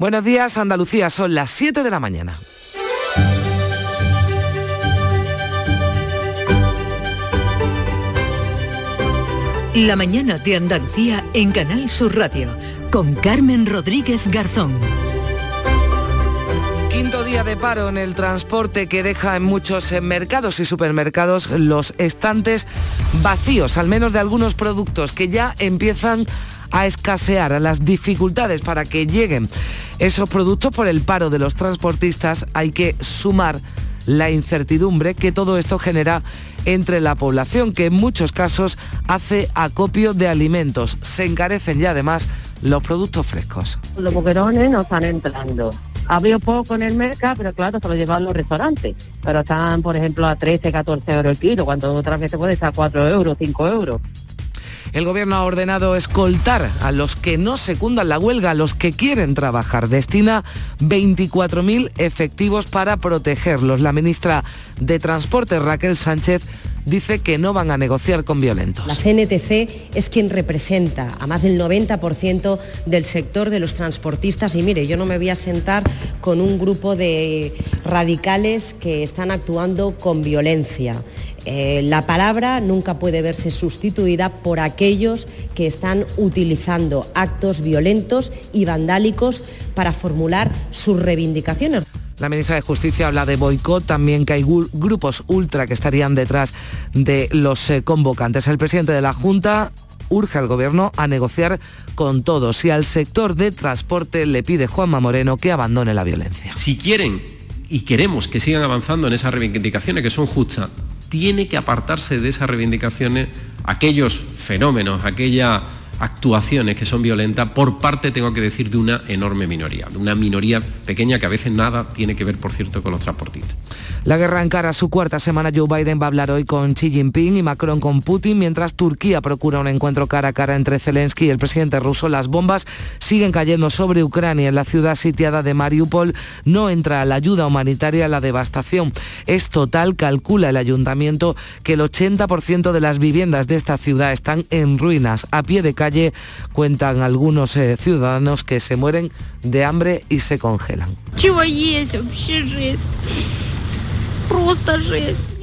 Buenos días, Andalucía, son las 7 de la mañana. La mañana de Andalucía en Canal Sur Radio con Carmen Rodríguez Garzón. Quinto día de paro en el transporte que deja en muchos mercados y supermercados los estantes vacíos, al menos de algunos productos que ya empiezan a escasear, a las dificultades para que lleguen esos productos por el paro de los transportistas, hay que sumar la incertidumbre que todo esto genera entre la población, que en muchos casos hace acopio de alimentos. Se encarecen ya además los productos frescos. Los boquerones no están entrando. Había poco en el mercado, pero claro, se lo llevan los restaurantes. Pero están, por ejemplo, a 13, 14 euros el kilo, cuando otras veces puede estar a 4 euros, 5 euros. El gobierno ha ordenado escoltar a los que no secundan la huelga, a los que quieren trabajar. Destina 24.000 efectivos para protegerlos. La ministra de Transporte, Raquel Sánchez, dice que no van a negociar con violentos. La CNTC es quien representa a más del 90% del sector de los transportistas y mire, yo no me voy a sentar con un grupo de radicales que están actuando con violencia. Eh, la palabra nunca puede verse sustituida por aquellos que están utilizando actos violentos y vandálicos para formular sus reivindicaciones. La ministra de Justicia habla de boicot, también que hay grupos ultra que estarían detrás de los eh, convocantes. El presidente de la Junta urge al Gobierno a negociar con todos y al sector de transporte le pide Juanma Moreno que abandone la violencia. Si quieren y queremos que sigan avanzando en esas reivindicaciones que son justas, tiene que apartarse de esas reivindicaciones aquellos fenómenos, aquellas actuaciones que son violentas por parte, tengo que decir, de una enorme minoría, de una minoría pequeña que a veces nada tiene que ver, por cierto, con los transportistas. La guerra encara su cuarta semana. Joe Biden va a hablar hoy con Xi Jinping y Macron con Putin, mientras Turquía procura un encuentro cara a cara entre Zelensky y el presidente ruso. Las bombas siguen cayendo sobre Ucrania. En la ciudad sitiada de Mariupol no entra la ayuda humanitaria, la devastación es total. Calcula el ayuntamiento que el 80% de las viviendas de esta ciudad están en ruinas. A pie de calle cuentan algunos eh, ciudadanos que se mueren de hambre y se congelan.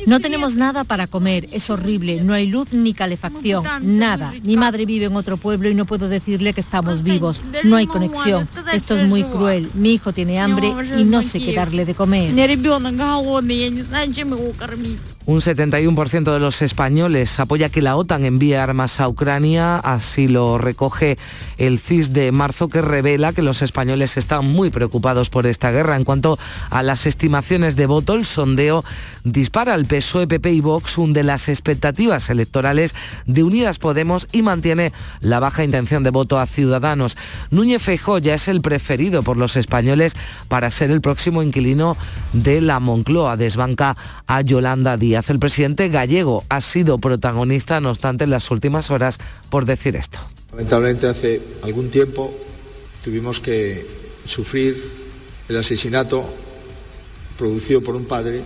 No tenemos nada para comer, es horrible, no hay luz ni calefacción, nada. Mi madre vive en otro pueblo y no puedo decirle que estamos vivos, no hay conexión. Esto es muy cruel, mi hijo tiene hambre y no sé qué darle de comer. Un 71% de los españoles apoya que la OTAN envíe armas a Ucrania, así lo recoge el CIS de marzo que revela que los españoles están muy preocupados por esta guerra. En cuanto a las estimaciones de voto, el sondeo dispara al PSOE, PP y Vox, hunde las expectativas electorales de Unidas Podemos y mantiene la baja intención de voto a Ciudadanos. Núñez Feijóo ya es el preferido por los españoles para ser el próximo inquilino de la Moncloa. Desbanca a Yolanda Díaz. El presidente gallego ha sido protagonista, no obstante, en las últimas horas por decir esto. Lamentablemente hace algún tiempo tuvimos que sufrir el asesinato producido por un padre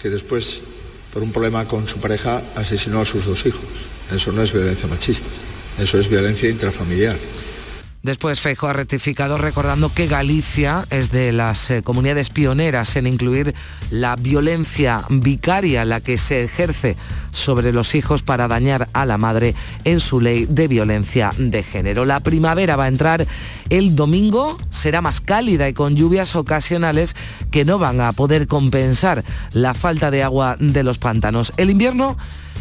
que después, por un problema con su pareja, asesinó a sus dos hijos. Eso no es violencia machista, eso es violencia intrafamiliar. Después Feijo ha rectificado recordando que Galicia es de las eh, comunidades pioneras en incluir la violencia vicaria, la que se ejerce sobre los hijos para dañar a la madre en su ley de violencia de género. La primavera va a entrar el domingo, será más cálida y con lluvias ocasionales que no van a poder compensar la falta de agua de los pantanos. El invierno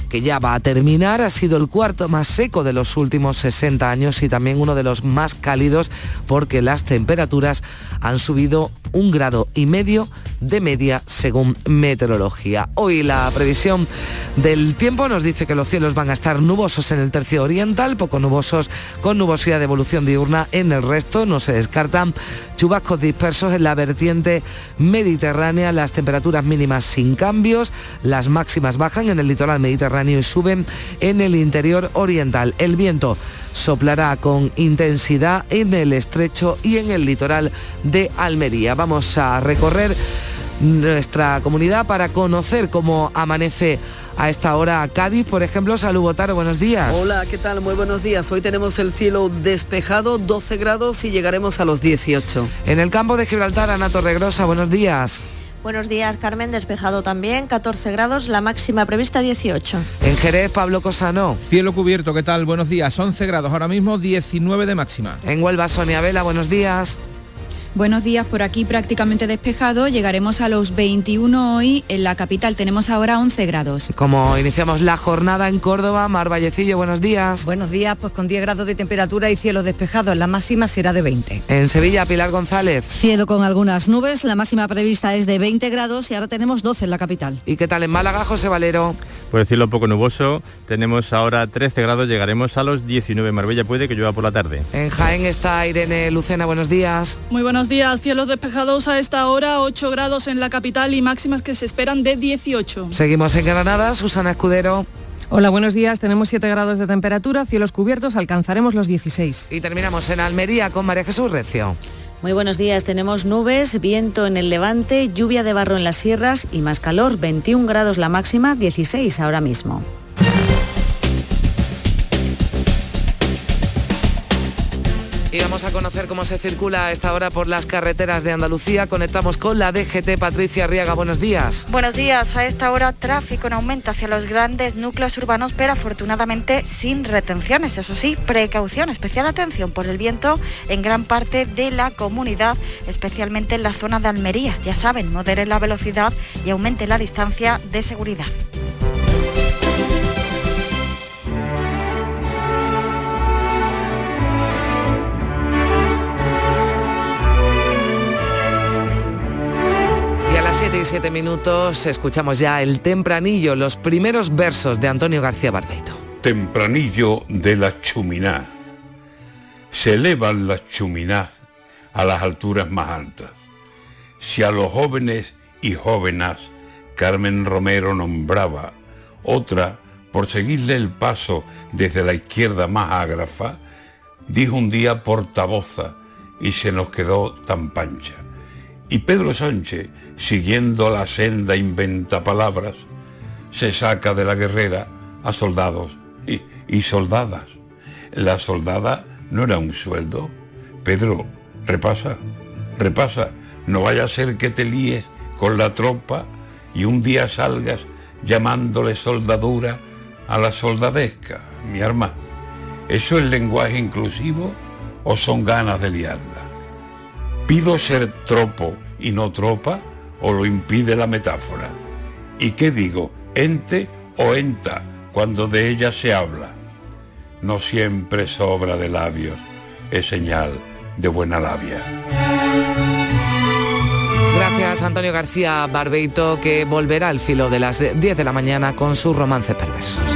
que ya va a terminar. Ha sido el cuarto más seco de los últimos 60 años y también uno de los más cálidos porque las temperaturas han subido un grado y medio de media según meteorología. Hoy la previsión del tiempo nos dice que los cielos van a estar nubosos en el tercio oriental, poco nubosos con nubosidad de evolución diurna en el resto. No se descartan chubascos dispersos en la vertiente mediterránea, las temperaturas mínimas sin cambios, las máximas bajan en el litoral mediterráneo y suben en el interior oriental. El viento soplará con intensidad en el estrecho y en el litoral de Almería. Vamos a recorrer nuestra comunidad para conocer cómo amanece a esta hora a Cádiz, por ejemplo. Salud, Botaro, buenos días. Hola, ¿qué tal? Muy buenos días. Hoy tenemos el cielo despejado, 12 grados y llegaremos a los 18. En el campo de Gibraltar, Ana Torregrosa, buenos días. Buenos días, Carmen. Despejado también, 14 grados, la máxima prevista 18. En Jerez, Pablo Cosano. Cielo cubierto, ¿qué tal? Buenos días, 11 grados, ahora mismo 19 de máxima. En Huelva, Sonia Vela, buenos días. Buenos días, por aquí prácticamente despejado. Llegaremos a los 21 hoy. En la capital tenemos ahora 11 grados. Como iniciamos la jornada en Córdoba, Mar Vallecillo, buenos días. Buenos días, pues con 10 grados de temperatura y cielos despejados. La máxima será de 20. En Sevilla, Pilar González. Cielo con algunas nubes. La máxima prevista es de 20 grados y ahora tenemos 12 en la capital. ¿Y qué tal en Málaga, José Valero? Pues cielo un poco nuboso. Tenemos ahora 13 grados, llegaremos a los 19. Marbella puede que llueva por la tarde. En Jaén está Irene Lucena, buenos días. Muy buenos días, cielos despejados a esta hora, 8 grados en la capital y máximas que se esperan de 18. Seguimos en Granada, Susana Escudero. Hola, buenos días. Tenemos 7 grados de temperatura, cielos cubiertos, alcanzaremos los 16. Y terminamos en Almería con María Jesús Recio. Muy buenos días, tenemos nubes, viento en el levante, lluvia de barro en las sierras y más calor, 21 grados la máxima, 16 ahora mismo. Vamos a conocer cómo se circula a esta hora por las carreteras de Andalucía. Conectamos con la DGT. Patricia Arriaga, buenos días. Buenos días. A esta hora tráfico en aumento hacia los grandes núcleos urbanos, pero afortunadamente sin retenciones. Eso sí, precaución, especial atención por el viento en gran parte de la comunidad, especialmente en la zona de Almería. Ya saben, modere la velocidad y aumente la distancia de seguridad. 7 y 7 minutos escuchamos ya el tempranillo, los primeros versos de Antonio García Barbeito. Tempranillo de la chuminá. Se elevan las chuminás a las alturas más altas. Si a los jóvenes y jóvenes Carmen Romero nombraba, otra, por seguirle el paso desde la izquierda más ágrafa, dijo un día portavoza y se nos quedó tan pancha. Y Pedro Sánchez, siguiendo la senda inventa palabras, se saca de la guerrera a soldados y, y soldadas. La soldada no era un sueldo. Pedro, repasa, repasa, no vaya a ser que te líes con la tropa y un día salgas llamándole soldadura a la soldadesca, mi arma. ¿Eso es lenguaje inclusivo o son ganas de liarla? ¿Pido ser tropo y no tropa o lo impide la metáfora? ¿Y qué digo? ¿Ente o enta cuando de ella se habla? No siempre sobra de labios, es señal de buena labia. Gracias Antonio García Barbeito que volverá al filo de las 10 de la mañana con sus romances perversos.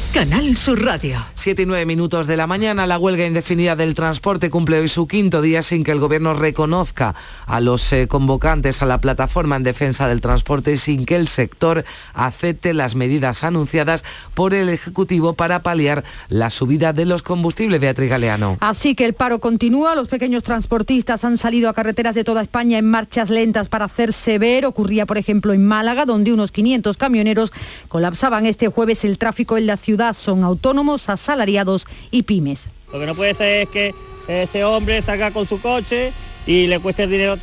Canal Sur Radio. Siete y nueve minutos de la mañana, la huelga indefinida del transporte cumple hoy su quinto día sin que el gobierno reconozca a los eh, convocantes a la plataforma en defensa del transporte y sin que el sector acepte las medidas anunciadas por el Ejecutivo para paliar la subida de los combustibles. Beatriz Galeano. Así que el paro continúa, los pequeños transportistas han salido a carreteras de toda España en marchas lentas para hacerse ver. Ocurría, por ejemplo, en Málaga, donde unos 500 camioneros colapsaban este jueves el tráfico en la ciudad son autónomos, asalariados y pymes. Lo que no puede ser es que este hombre salga con su coche y le cuesta el dinero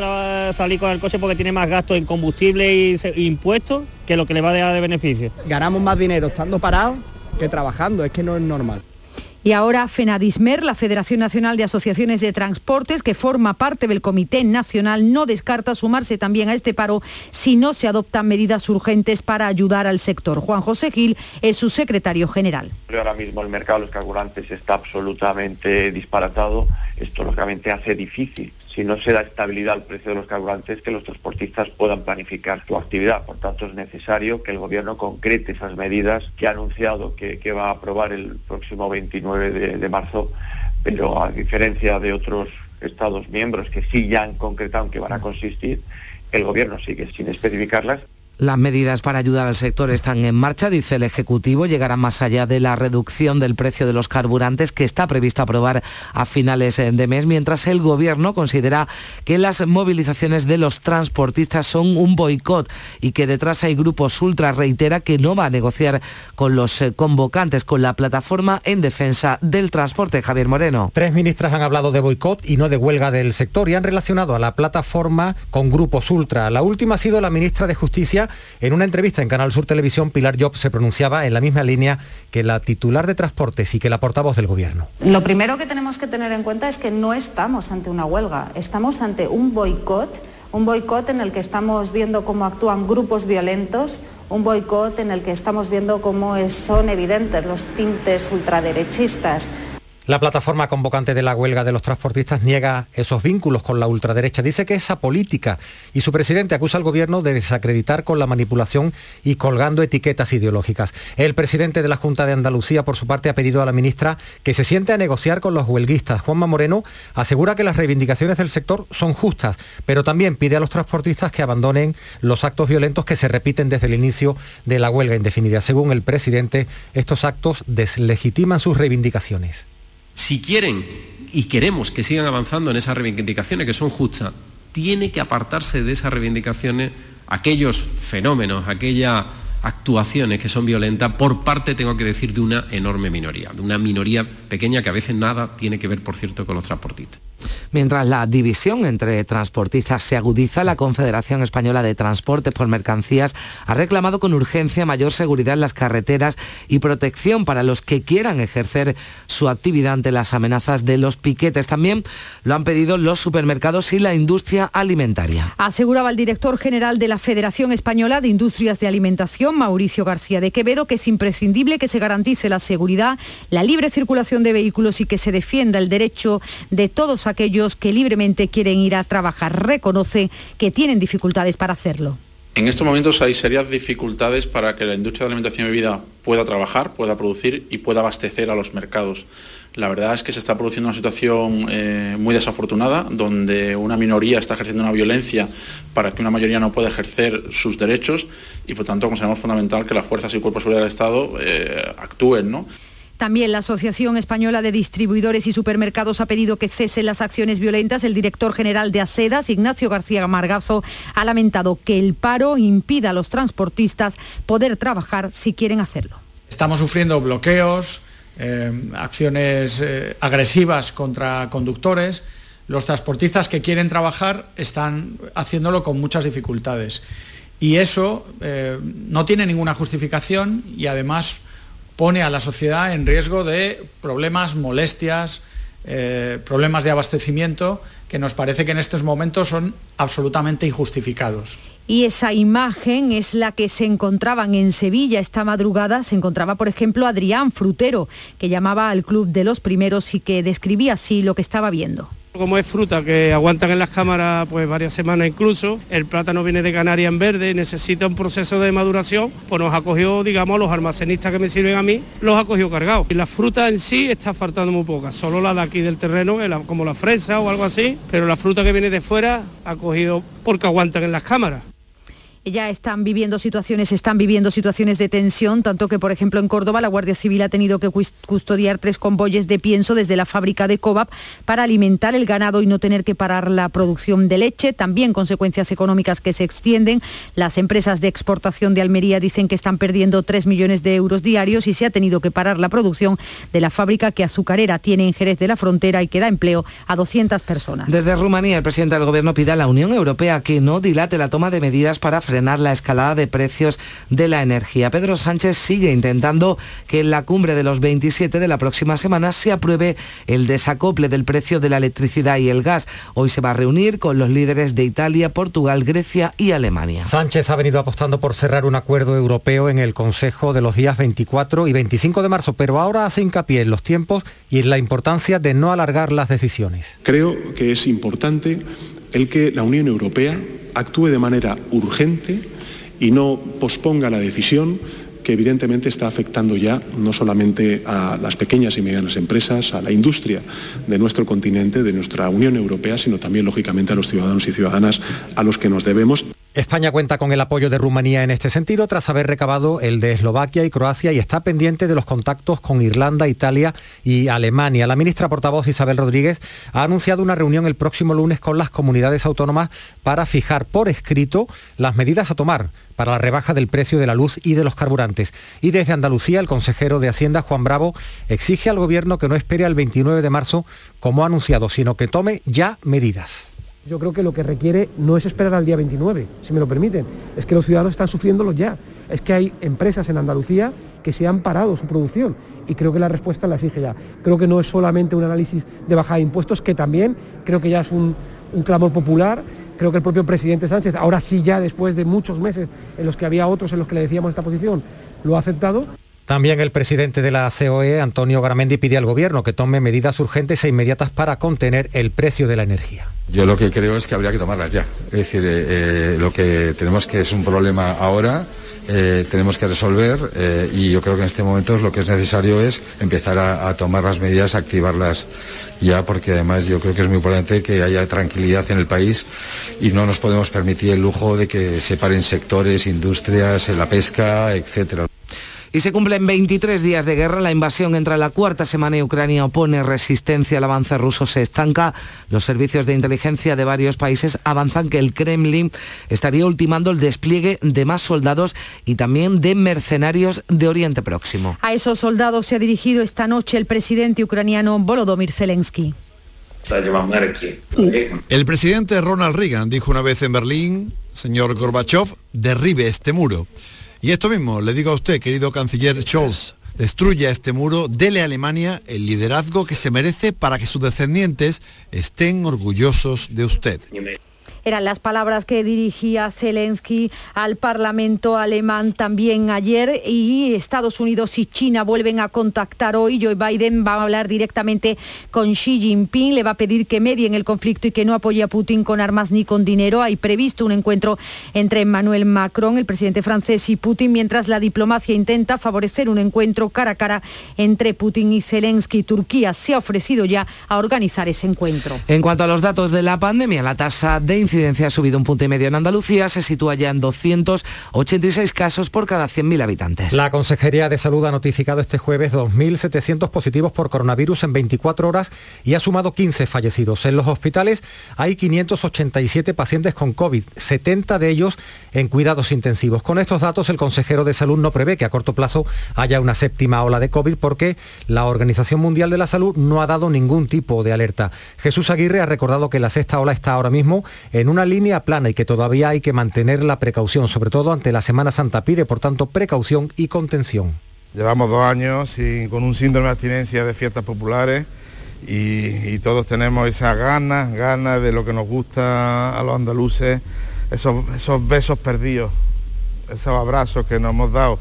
salir con el coche porque tiene más gastos en combustible y impuestos que lo que le va a dejar de beneficio. Ganamos más dinero estando parados que trabajando, es que no es normal. Y ahora FENADISMER, la Federación Nacional de Asociaciones de Transportes, que forma parte del Comité Nacional, no descarta sumarse también a este paro si no se adoptan medidas urgentes para ayudar al sector. Juan José Gil es su secretario general. Ahora mismo el mercado de los carburantes está absolutamente disparatado. Esto lógicamente hace difícil si no se da estabilidad al precio de los carburantes, que los transportistas puedan planificar su actividad. Por tanto, es necesario que el Gobierno concrete esas medidas que ha anunciado que, va a aprobar el próximo 29 de, de marzo, pero a diferencia de otros Estados miembros que sí ya han concretado en que van a consistir, el Gobierno sigue sin especificarlas las medidas para ayudar al sector están en marcha, dice el Ejecutivo, llegarán más allá de la reducción del precio de los carburantes que está previsto aprobar a finales de mes, mientras el Gobierno considera que las movilizaciones de los transportistas son un boicot y que detrás hay grupos ultra, reitera que no va a negociar con los eh, convocantes, con la plataforma en defensa del transporte. Javier Moreno. Tres ministras han hablado de boicot y no de huelga del sector y han relacionado a la plataforma con grupos ultra. La última ha sido la ministra de Justicia en una entrevista en Canal Sur Televisión, Pilar Job se pronunciaba en la misma línea que la titular de Transportes y que la portavoz del Gobierno. Lo primero que tenemos que tener en cuenta es que no estamos ante una huelga, estamos ante un boicot, un boicot en el que estamos viendo cómo actúan grupos violentos, un boicot en el que estamos viendo cómo son evidentes los tintes ultraderechistas la plataforma convocante de la huelga de los transportistas niega esos vínculos con la ultraderecha. Dice que es política y su presidente acusa al gobierno de desacreditar con la manipulación y colgando etiquetas ideológicas. El presidente de la Junta de Andalucía, por su parte, ha pedido a la ministra que se siente a negociar con los huelguistas. Juanma Moreno asegura que las reivindicaciones del sector son justas, pero también pide a los transportistas que abandonen los actos violentos que se repiten desde el inicio de la huelga indefinida. Según el presidente, estos actos deslegitiman sus reivindicaciones si quieren y queremos que sigan avanzando en esas reivindicaciones que son justas, tiene que apartarse de esas reivindicaciones aquellos fenómenos, aquellas actuaciones que son violentas por parte, tengo que decir, de una enorme minoría, de una minoría pequeña que a veces nada tiene que ver, por cierto, con los transportistas. Mientras la división entre transportistas se agudiza, la Confederación Española de Transportes por Mercancías ha reclamado con urgencia mayor seguridad en las carreteras y protección para los que quieran ejercer su actividad ante las amenazas de los piquetes. También lo han pedido los supermercados y la industria alimentaria. Aseguraba el director general de la Federación Española de Industrias de Alimentación, Mauricio García de Quevedo, que es imprescindible que se garantice la seguridad, la libre circulación de vehículos y que se defienda el derecho de todos aquellos que libremente quieren ir a trabajar. Reconoce que tienen dificultades para hacerlo. En estos momentos hay serias dificultades para que la industria de alimentación y bebida pueda trabajar, pueda producir y pueda abastecer a los mercados. La verdad es que se está produciendo una situación eh, muy desafortunada, donde una minoría está ejerciendo una violencia para que una mayoría no pueda ejercer sus derechos y por tanto consideramos fundamental que las fuerzas y cuerpos de seguridad del Estado eh, actúen. ¿no? También la Asociación Española de Distribuidores y Supermercados ha pedido que cesen las acciones violentas. El director general de ASEDAS, Ignacio García Margazo, ha lamentado que el paro impida a los transportistas poder trabajar si quieren hacerlo. Estamos sufriendo bloqueos, eh, acciones eh, agresivas contra conductores. Los transportistas que quieren trabajar están haciéndolo con muchas dificultades. Y eso eh, no tiene ninguna justificación y además pone a la sociedad en riesgo de problemas, molestias, eh, problemas de abastecimiento que nos parece que en estos momentos son absolutamente injustificados. Y esa imagen es la que se encontraban en Sevilla esta madrugada. Se encontraba, por ejemplo, Adrián Frutero, que llamaba al club de los primeros y que describía así lo que estaba viendo. Como es fruta que aguantan en las cámaras pues varias semanas incluso, el plátano viene de Canarias en verde, necesita un proceso de maduración, pues nos acogió, digamos, los almacenistas que me sirven a mí, los acogió cargados. Y la fruta en sí está faltando muy poca, solo la de aquí del terreno, como la fresa o algo así, pero la fruta que viene de fuera ha cogido porque aguantan en las cámaras. Ya están viviendo situaciones, están viviendo situaciones de tensión, tanto que, por ejemplo, en Córdoba la Guardia Civil ha tenido que custodiar tres convoyes de pienso desde la fábrica de Cobap para alimentar el ganado y no tener que parar la producción de leche. También consecuencias económicas que se extienden. Las empresas de exportación de Almería dicen que están perdiendo 3 millones de euros diarios y se ha tenido que parar la producción de la fábrica que azucarera tiene en Jerez de la Frontera y que da empleo a 200 personas. Desde Rumanía, el presidente del Gobierno pide a la Unión Europea que no dilate la toma de medidas para frenar la escalada de precios de la energía. Pedro Sánchez sigue intentando que en la cumbre de los 27 de la próxima semana se apruebe el desacople del precio de la electricidad y el gas. Hoy se va a reunir con los líderes de Italia, Portugal, Grecia y Alemania. Sánchez ha venido apostando por cerrar un acuerdo europeo en el Consejo de los días 24 y 25 de marzo, pero ahora hace hincapié en los tiempos y en la importancia de no alargar las decisiones. Creo que es importante el que la Unión Europea actúe de manera urgente y no posponga la decisión que evidentemente está afectando ya no solamente a las pequeñas y medianas empresas, a la industria de nuestro continente, de nuestra Unión Europea, sino también, lógicamente, a los ciudadanos y ciudadanas a los que nos debemos. España cuenta con el apoyo de Rumanía en este sentido tras haber recabado el de Eslovaquia y Croacia y está pendiente de los contactos con Irlanda, Italia y Alemania. La ministra portavoz Isabel Rodríguez ha anunciado una reunión el próximo lunes con las comunidades autónomas para fijar por escrito las medidas a tomar para la rebaja del precio de la luz y de los carburantes. Y desde Andalucía, el consejero de Hacienda, Juan Bravo, exige al Gobierno que no espere al 29 de marzo, como ha anunciado, sino que tome ya medidas. Yo creo que lo que requiere no es esperar al día 29, si me lo permiten, es que los ciudadanos están sufriéndolo ya. Es que hay empresas en Andalucía que se han parado su producción y creo que la respuesta la exige ya. Creo que no es solamente un análisis de bajada de impuestos, que también creo que ya es un, un clamor popular. Creo que el propio presidente Sánchez, ahora sí ya después de muchos meses en los que había otros en los que le decíamos esta posición, lo ha aceptado. También el presidente de la COE, Antonio Garamendi, pide al Gobierno que tome medidas urgentes e inmediatas para contener el precio de la energía. Yo lo que creo es que habría que tomarlas ya. Es decir, eh, eh, lo que tenemos que es un problema ahora, eh, tenemos que resolver y yo creo que en este momento lo que es necesario es empezar a, a, tomar las medidas, activarlas ya, porque además yo creo que es muy importante que haya tranquilidad en el país y no nos podemos permitir el lujo de que se paren sectores, industrias, la pesca, etcétera. Y se cumplen 23 días de guerra. La invasión entra en la cuarta semana y Ucrania opone resistencia al avance ruso. Se estanca. Los servicios de inteligencia de varios países avanzan que el Kremlin estaría ultimando el despliegue de más soldados y también de mercenarios de Oriente Próximo. A esos soldados se ha dirigido esta noche el presidente ucraniano Volodymyr Zelensky. El presidente Ronald Reagan dijo una vez en Berlín, señor Gorbachev, derribe este muro. Y esto mismo le digo a usted, querido canciller Scholz, destruya este muro, dele a Alemania el liderazgo que se merece para que sus descendientes estén orgullosos de usted. Eran las palabras que dirigía Zelensky al Parlamento alemán también ayer y Estados Unidos y China vuelven a contactar hoy. Joe Biden va a hablar directamente con Xi Jinping, le va a pedir que medien el conflicto y que no apoye a Putin con armas ni con dinero. Hay previsto un encuentro entre Emmanuel Macron, el presidente francés, y Putin, mientras la diplomacia intenta favorecer un encuentro cara a cara entre Putin y Zelensky. Turquía se ha ofrecido ya a organizar ese encuentro. En cuanto a los datos de la pandemia, la tasa de incidencia incidencia ha subido un punto y medio en Andalucía, se sitúa ya en 286 casos por cada 100.000 habitantes. La Consejería de Salud ha notificado este jueves 2.700 positivos por coronavirus en 24 horas y ha sumado 15 fallecidos. En los hospitales hay 587 pacientes con COVID, 70 de ellos en cuidados intensivos. Con estos datos, el consejero de Salud no prevé que a corto plazo haya una séptima ola de COVID porque la Organización Mundial de la Salud no ha dado ningún tipo de alerta. Jesús Aguirre ha recordado que la sexta ola está ahora mismo en una línea plana y que todavía hay que mantener la precaución, sobre todo ante la Semana Santa. Pide, por tanto, precaución y contención. Llevamos dos años con un síndrome de abstinencia de fiestas populares y, todos tenemos esas ganas, ganas de lo que nos gusta a los andaluces, esos, esos besos perdidos, esos abrazos que nos hemos dado,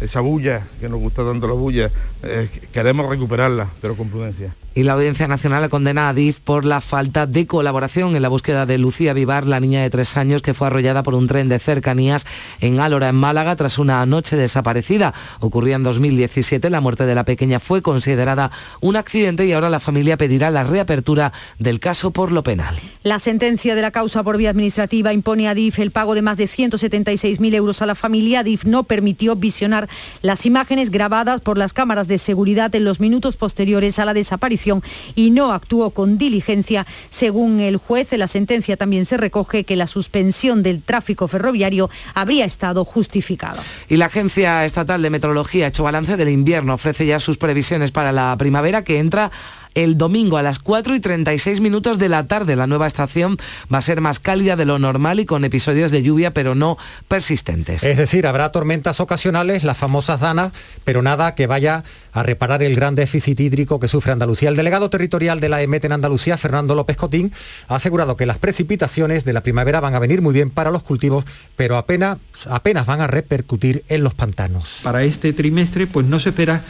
esa bulla que nos gusta tanto la bulla, eh, queremos recuperarla, pero con prudencia. Y la Audiencia Nacional condena a DIF por la falta de colaboración en la búsqueda de Lucía Vivar, la niña de tres años que fue arrollada por un tren de cercanías en Álora, en Málaga, tras una noche desaparecida. Ocurría en 2017. La muerte de la pequeña fue considerada un accidente y ahora la familia pedirá la reapertura del caso por lo penal. La sentencia de la causa por vía administrativa impone a DIF el pago de más de 176.000 euros a la familia. DIF no permitió visionar las imágenes grabadas por las cámaras de seguridad en los minutos posteriores a la desaparición y no actuó con diligencia. Según el juez, en la sentencia también se recoge que la suspensión del tráfico ferroviario habría estado justificada. Y la Agencia Estatal de Meteorología hecho balance del invierno, ofrece ya sus previsiones para la primavera que entra el domingo a las 4 y 36 minutos de la tarde. La nueva estación va a ser más cálida de lo normal y con episodios de lluvia, pero no persistentes. Es decir, habrá tormentas ocasionales, las famosas danas, pero nada que vaya a reparar el gran déficit hídrico que sufre Andalucía. El delegado territorial de la EMET en Andalucía, Fernando López Cotín, ha asegurado que las precipitaciones de la primavera van a venir muy bien para los cultivos, pero apenas, apenas van a repercutir en los pantanos. Para este trimestre, pues no se espera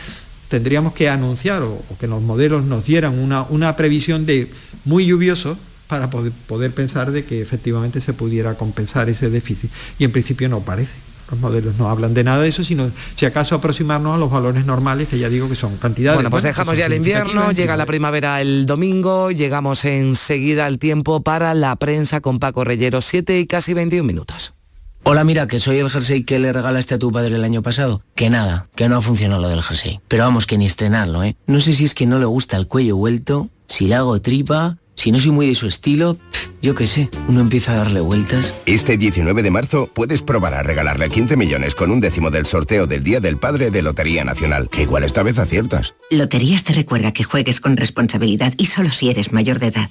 tendríamos que anunciar o, que los modelos nos dieran una, una previsión de muy lluvioso para poder, poder pensar de que efectivamente se pudiera compensar ese déficit. Y en principio no parece. Los modelos no hablan de nada de eso, sino si acaso aproximarnos a los valores normales, que ya digo que son cantidades. Bueno, pues dejamos ya el invierno, llega la primavera el domingo, llegamos enseguida al tiempo para la prensa con Paco Reyero, 7 y casi 21 minutos. Hola, mira, que soy el jersey que le regalaste a tu padre el año pasado. Que nada, que no ha funcionado lo del jersey. Pero vamos, que ni estrenarlo, ¿eh? No sé si es que no le gusta el cuello vuelto, si le hago tripa, si no soy muy de su estilo, yo qué sé, uno empieza a darle vueltas. Este 19 de marzo puedes probar a regalarle 15 millones con un décimo del sorteo del Día del Padre de Lotería Nacional, que igual esta vez aciertas. Loterías te recuerda que juegues con responsabilidad y solo si eres mayor de edad.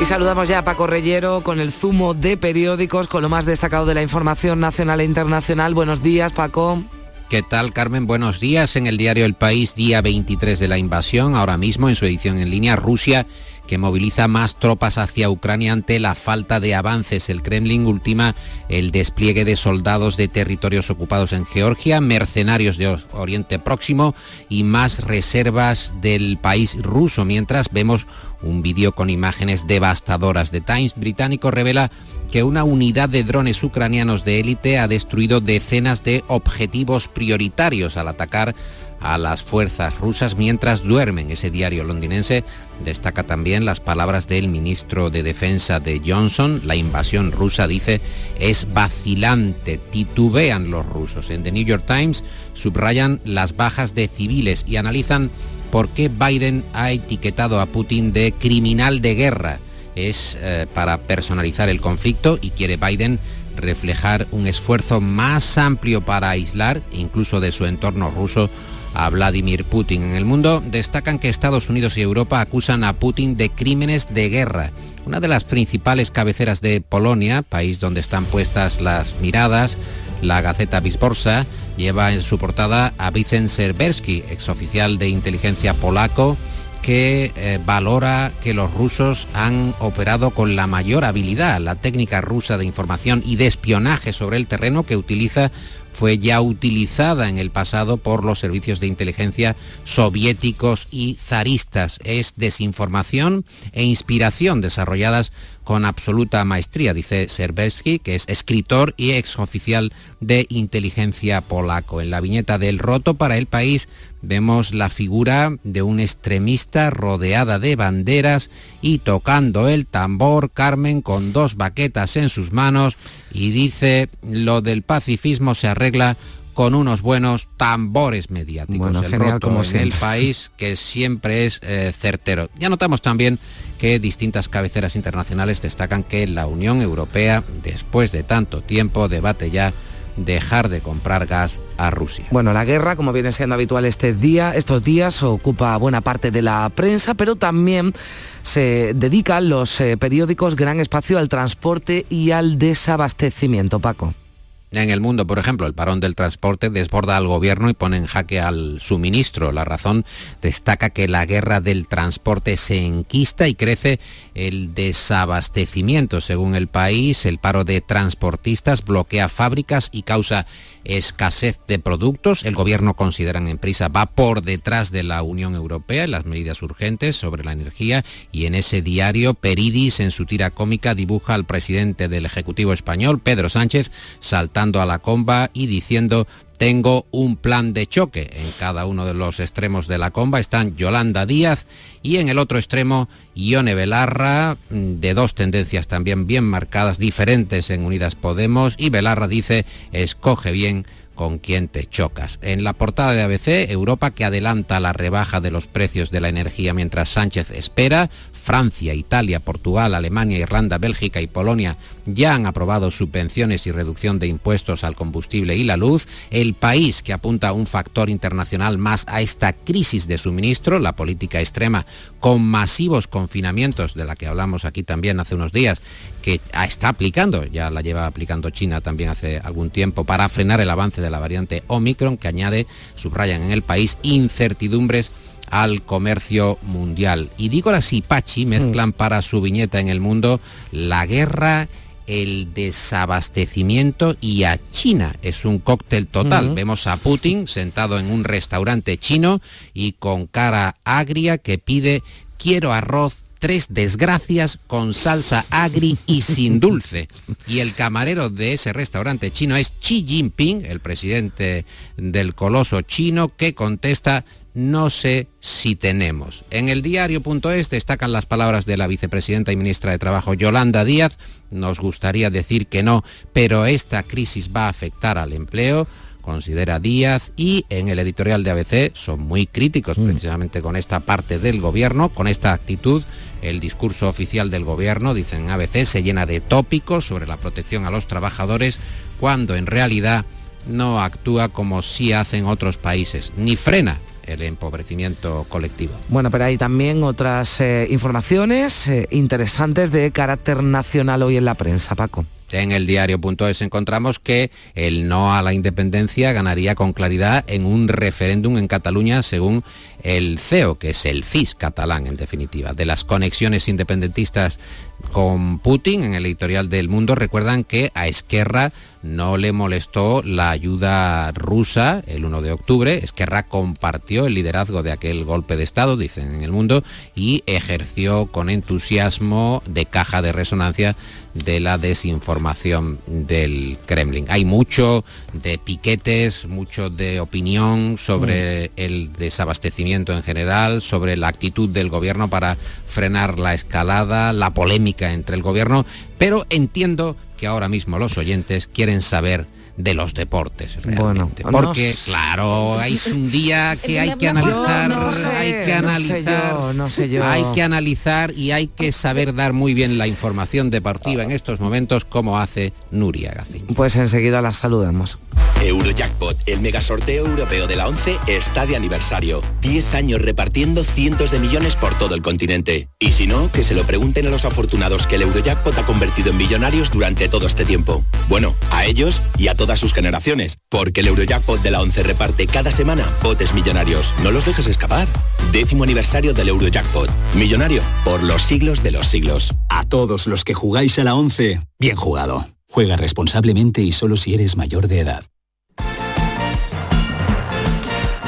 Y saludamos ya a Paco Reyero con el zumo de periódicos, con lo más destacado de la información nacional e internacional. Buenos días, Paco. ¿Qué tal, Carmen? Buenos días. En el diario El País, día 23 de la invasión, ahora mismo en su edición en línea, Rusia que moviliza más tropas hacia Ucrania ante la falta de avances. El Kremlin ultima el despliegue de soldados de territorios ocupados en Georgia, mercenarios de Oriente Próximo y más reservas del país ruso, mientras vemos un vídeo con imágenes devastadoras. The Times británico revela que una unidad de drones ucranianos de élite ha destruido decenas de objetivos prioritarios al atacar a las fuerzas rusas mientras duermen. Ese diario londinense destaca también las palabras del ministro de Defensa de Johnson. La invasión rusa, dice, es vacilante, titubean los rusos. En The New York Times subrayan las bajas de civiles y analizan por qué Biden ha etiquetado a Putin de criminal de guerra. Es eh, para personalizar el conflicto y quiere Biden reflejar un esfuerzo más amplio para aislar, incluso de su entorno ruso, a Vladimir Putin. En el mundo destacan que Estados Unidos y Europa acusan a Putin de crímenes de guerra. Una de las principales cabeceras de Polonia, país donde están puestas las miradas, la Gaceta Bisborsa, lleva en su portada a Vicen Serbersky, exoficial de inteligencia polaco, que eh, valora que los rusos han operado con la mayor habilidad la técnica rusa de información y de espionaje sobre el terreno que utiliza fue ya utilizada en el pasado por los servicios de inteligencia soviéticos y zaristas. Es desinformación e inspiración desarrolladas con absoluta maestría, dice Serbersky, que es escritor y exoficial de inteligencia polaco. En la viñeta del roto para el país vemos la figura de un extremista rodeada de banderas y tocando el tambor, Carmen con dos baquetas en sus manos y dice, lo del pacifismo se arregla con unos buenos tambores mediáticos. Bueno, el roto como en el país que siempre es eh, certero. Ya notamos también que distintas cabeceras internacionales destacan que la Unión Europea, después de tanto tiempo, debate ya dejar de comprar gas a Rusia. Bueno, la guerra, como viene siendo habitual este día, estos días, ocupa buena parte de la prensa, pero también se dedican los eh, periódicos gran espacio al transporte y al desabastecimiento, Paco. En el mundo, por ejemplo, el parón del transporte desborda al gobierno y pone en jaque al suministro. La razón destaca que la guerra del transporte se enquista y crece el desabastecimiento. Según el país, el paro de transportistas bloquea fábricas y causa escasez de productos. El gobierno, consideran en prisa, va por detrás de la Unión Europea en las medidas urgentes sobre la energía y en ese diario Peridis, en su tira cómica, dibuja al presidente del Ejecutivo español, Pedro Sánchez, saltando a la comba y diciendo tengo un plan de choque. En cada uno de los extremos de la comba están Yolanda Díaz y en el otro extremo Ione Belarra, mm, de dos tendencias también bien marcadas, diferentes en Unidas Podemos, y Belarra dice, escoge bien con quién te chocas. En la portada de ABC, Europa que adelanta la rebaja de los precios de la energía mientras Sánchez espera, Francia, Italia, Portugal, Alemania, Irlanda, Bélgica y Polonia ya han aprobado subvenciones y reducción de impuestos al combustible y la luz. El país que apunta a un factor internacional más a esta crisis de suministro, la política extrema, con masivos confinamientos, de la que hablamos aquí también hace unos días, que está aplicando, ya la lleva aplicando China también hace algún tiempo, para frenar el avance de la variante Omicron, que añade, subrayan en el país, incertidumbres al comercio mundial. Y Dígoras y Pachi mezclan para su viñeta en el mundo la guerra el desabastecimiento y a China. Es un cóctel total. Vemos a Putin sentado en un restaurante chino y con cara agria que pide quiero arroz tres desgracias con salsa agri y sin dulce. Y el camarero de ese restaurante chino es Xi Jinping, el presidente del coloso chino, que contesta no sé si tenemos. En el diario.es destacan las palabras de la vicepresidenta y ministra de Trabajo Yolanda Díaz. Nos gustaría decir que no, pero esta crisis va a afectar al empleo considera Díaz y en el editorial de ABC son muy críticos mm. precisamente con esta parte del gobierno, con esta actitud. El discurso oficial del gobierno, dicen ABC, se llena de tópicos sobre la protección a los trabajadores cuando en realidad no actúa como sí hacen otros países, ni frena el empobrecimiento colectivo. Bueno, pero hay también otras eh, informaciones eh, interesantes de carácter nacional hoy en la prensa, Paco. En el diario.es encontramos que el no a la independencia ganaría con claridad en un referéndum en Cataluña según el CEO, que es el CIS catalán en definitiva. De las conexiones independentistas con Putin en el editorial del Mundo recuerdan que a Esquerra no le molestó la ayuda rusa el 1 de octubre. Esquerra compartió el liderazgo de aquel golpe de Estado, dicen en el mundo, y ejerció con entusiasmo de caja de resonancia de la desinformación del Kremlin. Hay mucho de piquetes, mucho de opinión sobre mm. el desabastecimiento en general, sobre la actitud del gobierno para frenar la escalada, la polémica entre el gobierno, pero entiendo que ahora mismo los oyentes quieren saber de los deportes realmente. Bueno, porque claro, hay un día que hay que analizar, hay que analizar, no sé yo, hay que analizar y hay que saber dar muy bien la información deportiva en estos momentos como hace Nuria Gacín. Pues enseguida la saludamos. Eurojackpot, el mega sorteo europeo de la 11, está de aniversario. 10 años repartiendo cientos de millones por todo el continente. Y si no, que se lo pregunten a los afortunados que el Eurojackpot ha convertido en millonarios durante todo este tiempo. Bueno, a ellos y a todas sus generaciones, porque el Eurojackpot de la 11 reparte cada semana botes millonarios. No los dejes escapar. Décimo aniversario del Eurojackpot. Millonario por los siglos de los siglos. A todos los que jugáis a la 11, bien jugado. Juega responsablemente y solo si eres mayor de edad.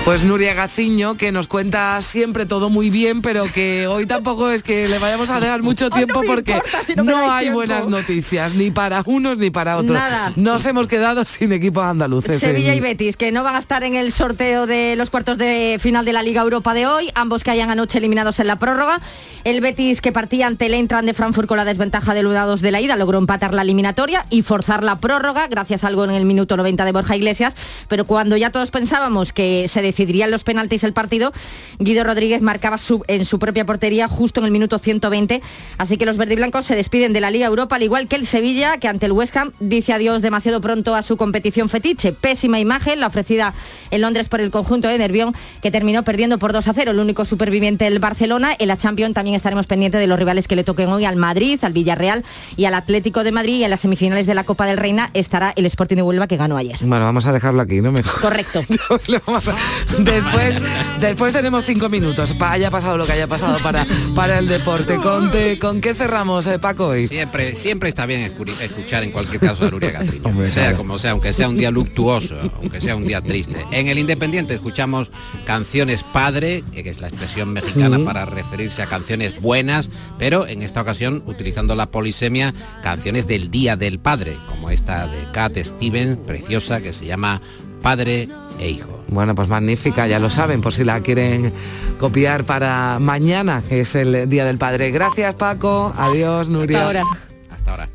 Pues Nuria Gaciño, que nos cuenta siempre todo muy bien, pero que hoy tampoco es que le vayamos a dejar mucho tiempo porque no, hay buenas noticias, ni para unos ni para otros. Nada. Nos hemos quedado sin equipo andaluces. Sevilla y Betis, que no van a estar en el sorteo de los cuartos de final de la Liga Europa de hoy, ambos que hayan anoche eliminados en la prórroga. El Betis que partía ante el Entran de Frankfurt con la desventaja de los de la ida logró empatar la eliminatoria y forzar la prórroga gracias a algo en el minuto 90 de Borja Iglesias, pero cuando ya todos pensábamos que se decidirían los penaltis el partido, Guido Rodríguez marcaba en su propia portería justo en el minuto 120. Así que los verdiblancos se despiden de la Liga Europa, al igual que el Sevilla, que ante el West Ham dice adiós demasiado pronto a su competición fetiche. Pésima imagen la ofrecida en Londres por el conjunto de Nervión, que terminó perdiendo por 2 a 0. El único superviviente el Barcelona. En la Champions también estaremos pendientes de los rivales que le toquen hoy al Madrid, al Villarreal y al Atlético de Madrid. Y en las semifinales de la Copa del Reina estará el Sporting de Huelva que ganó ayer. Bueno, vamos a dejarlo aquí, ¿no? Mejor. Correcto. después, después tenemos cinco minutos. Haya pasado lo que haya pasado para, para el deporte. ¿Con, ¿Con qué cerramos, eh, Paco? Hoy? Siempre, siempre está bien escuchar en cualquier caso a Nuria Gaciño. sea como sea, aunque sea un día luctuoso, aunque sea un día triste. En el Independiente escuchamos canciones padre, que es la expresión mexicana para referirse a canciones buenas, pero en esta ocasión utilizando la polisemia, canciones del Día del Padre, como esta de Cat Stevens, preciosa, que se llama Padre e Hijo. Bueno, pues magnífica, ya lo saben, por si la quieren copiar para mañana, que es el Día del Padre. Gracias Paco, adiós Nuria. Hasta ahora. Hasta ahora.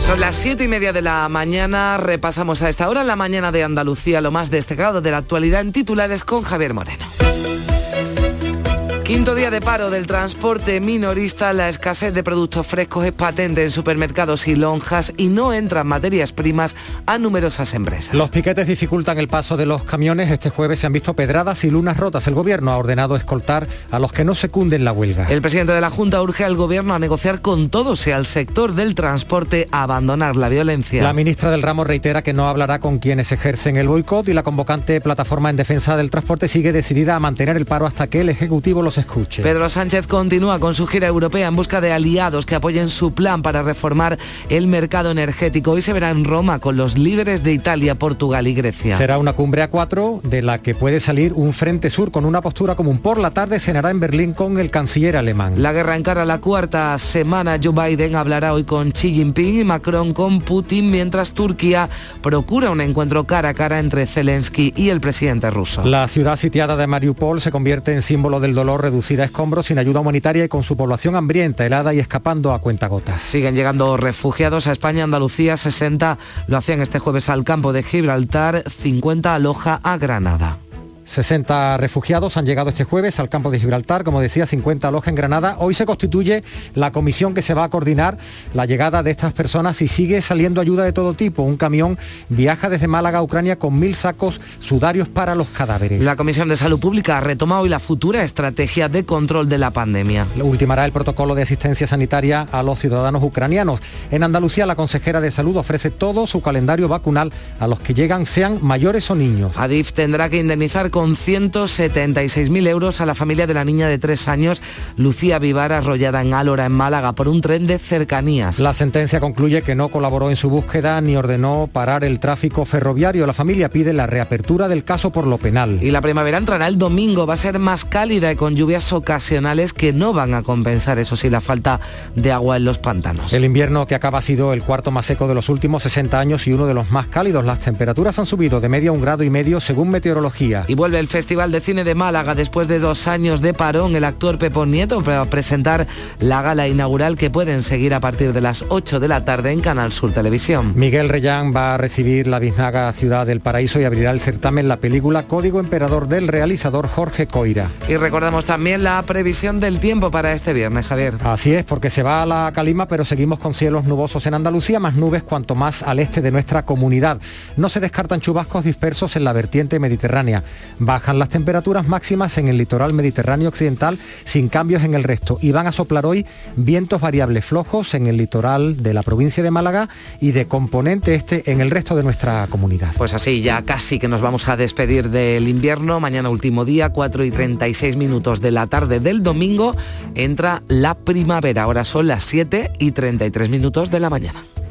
Son las siete y media de la mañana. Repasamos a esta hora en la mañana de Andalucía lo más destacado de la actualidad en titulares con Javier Moreno. Quinto día de paro del transporte minorista, la escasez de productos frescos es patente en supermercados y lonjas y no entran materias primas a numerosas empresas. Los piquetes dificultan el paso de los camiones. Este jueves se han visto pedradas y lunas rotas. El gobierno ha ordenado escoltar a los que no secunden la huelga. El presidente de la Junta urge al gobierno a negociar con todos y al sector del transporte a abandonar la violencia. La ministra del ramo reitera que no hablará con quienes ejercen el boicot y la convocante plataforma en defensa del transporte sigue decidida a mantener el paro hasta que el Ejecutivo los escuche. Pedro Sánchez continúa con su gira europea en busca de aliados que apoyen su plan para reformar el mercado energético. Hoy se verá en Roma con los líderes de Italia, Portugal y Grecia. Será una cumbre a cuatro de la que puede salir un frente sur con una postura común. Por la tarde cenará en Berlín con el canciller alemán. La guerra encara la cuarta semana. Joe Biden hablará hoy con Xi Jinping y Macron con Putin, mientras Turquía procura un encuentro cara a cara entre Zelensky y el presidente ruso. La ciudad sitiada de Mariupol se convierte en símbolo del dolor reducida escombros sin ayuda humanitaria y con su población hambrienta, helada y escapando a cuentagotas. Siguen llegando refugiados a España, Andalucía, 60 lo hacían este jueves al campo de Gibraltar, 50 aloja a Granada. 60 refugiados han llegado este jueves al campo de Gibraltar, como decía, 50 aloja en Granada. Hoy se constituye la comisión que se va a coordinar la llegada de estas personas y sigue saliendo ayuda de todo tipo. Un camión viaja desde Málaga a Ucrania con mil sacos sudarios para los cadáveres. La Comisión de Salud Pública ha retomado hoy la futura estrategia de control de la pandemia. Ultimará el protocolo de asistencia sanitaria a los ciudadanos ucranianos. En Andalucía, la consejera de Salud ofrece todo su calendario vacunal a los que llegan, sean mayores o niños. Adif tendrá que indemnizar con 176.000 euros a la familia de la niña de tres años, Lucía Vivar, arrollada en Álora, en Málaga, por un tren de cercanías. La sentencia concluye que no colaboró en su búsqueda ni ordenó parar el tráfico ferroviario. La familia pide la reapertura del caso por lo penal. Y la primavera entrará el domingo, va a ser más cálida y con lluvias ocasionales que no van a compensar, eso sí, la falta de agua en los pantanos. El invierno que acaba ha sido el cuarto más seco de los últimos 60 años y uno de los más cálidos. Las temperaturas han subido de media a un grado y medio según meteorología. Y vuelve el Festival de Cine de Málaga después de dos años de parón. El actor Pepo Nieto para presentar la gala inaugural que pueden seguir a partir de las 8 de la tarde en Canal Sur Televisión. Miguel Reyán va a recibir la biznaga Ciudad del Paraíso y abrirá el certamen la película Código Emperador del realizador Jorge Coira. Y recordamos también la previsión del tiempo para este viernes, Javier. Así es, porque se va a la calima, pero seguimos con cielos nubosos en Andalucía, más nubes cuanto más al este de nuestra comunidad. No se descartan chubascos dispersos en la vertiente mediterránea. Bajan las temperaturas máximas en el litoral mediterráneo occidental sin cambios en el resto y van a soplar hoy vientos variables flojos en el litoral de la provincia de Málaga y de componente este en el resto de nuestra comunidad. Pues así, ya casi que nos vamos a despedir del invierno. Mañana último día, 4 y 36 minutos de la tarde del domingo, entra la primavera. Ahora son las 7 y 33 minutos de la mañana.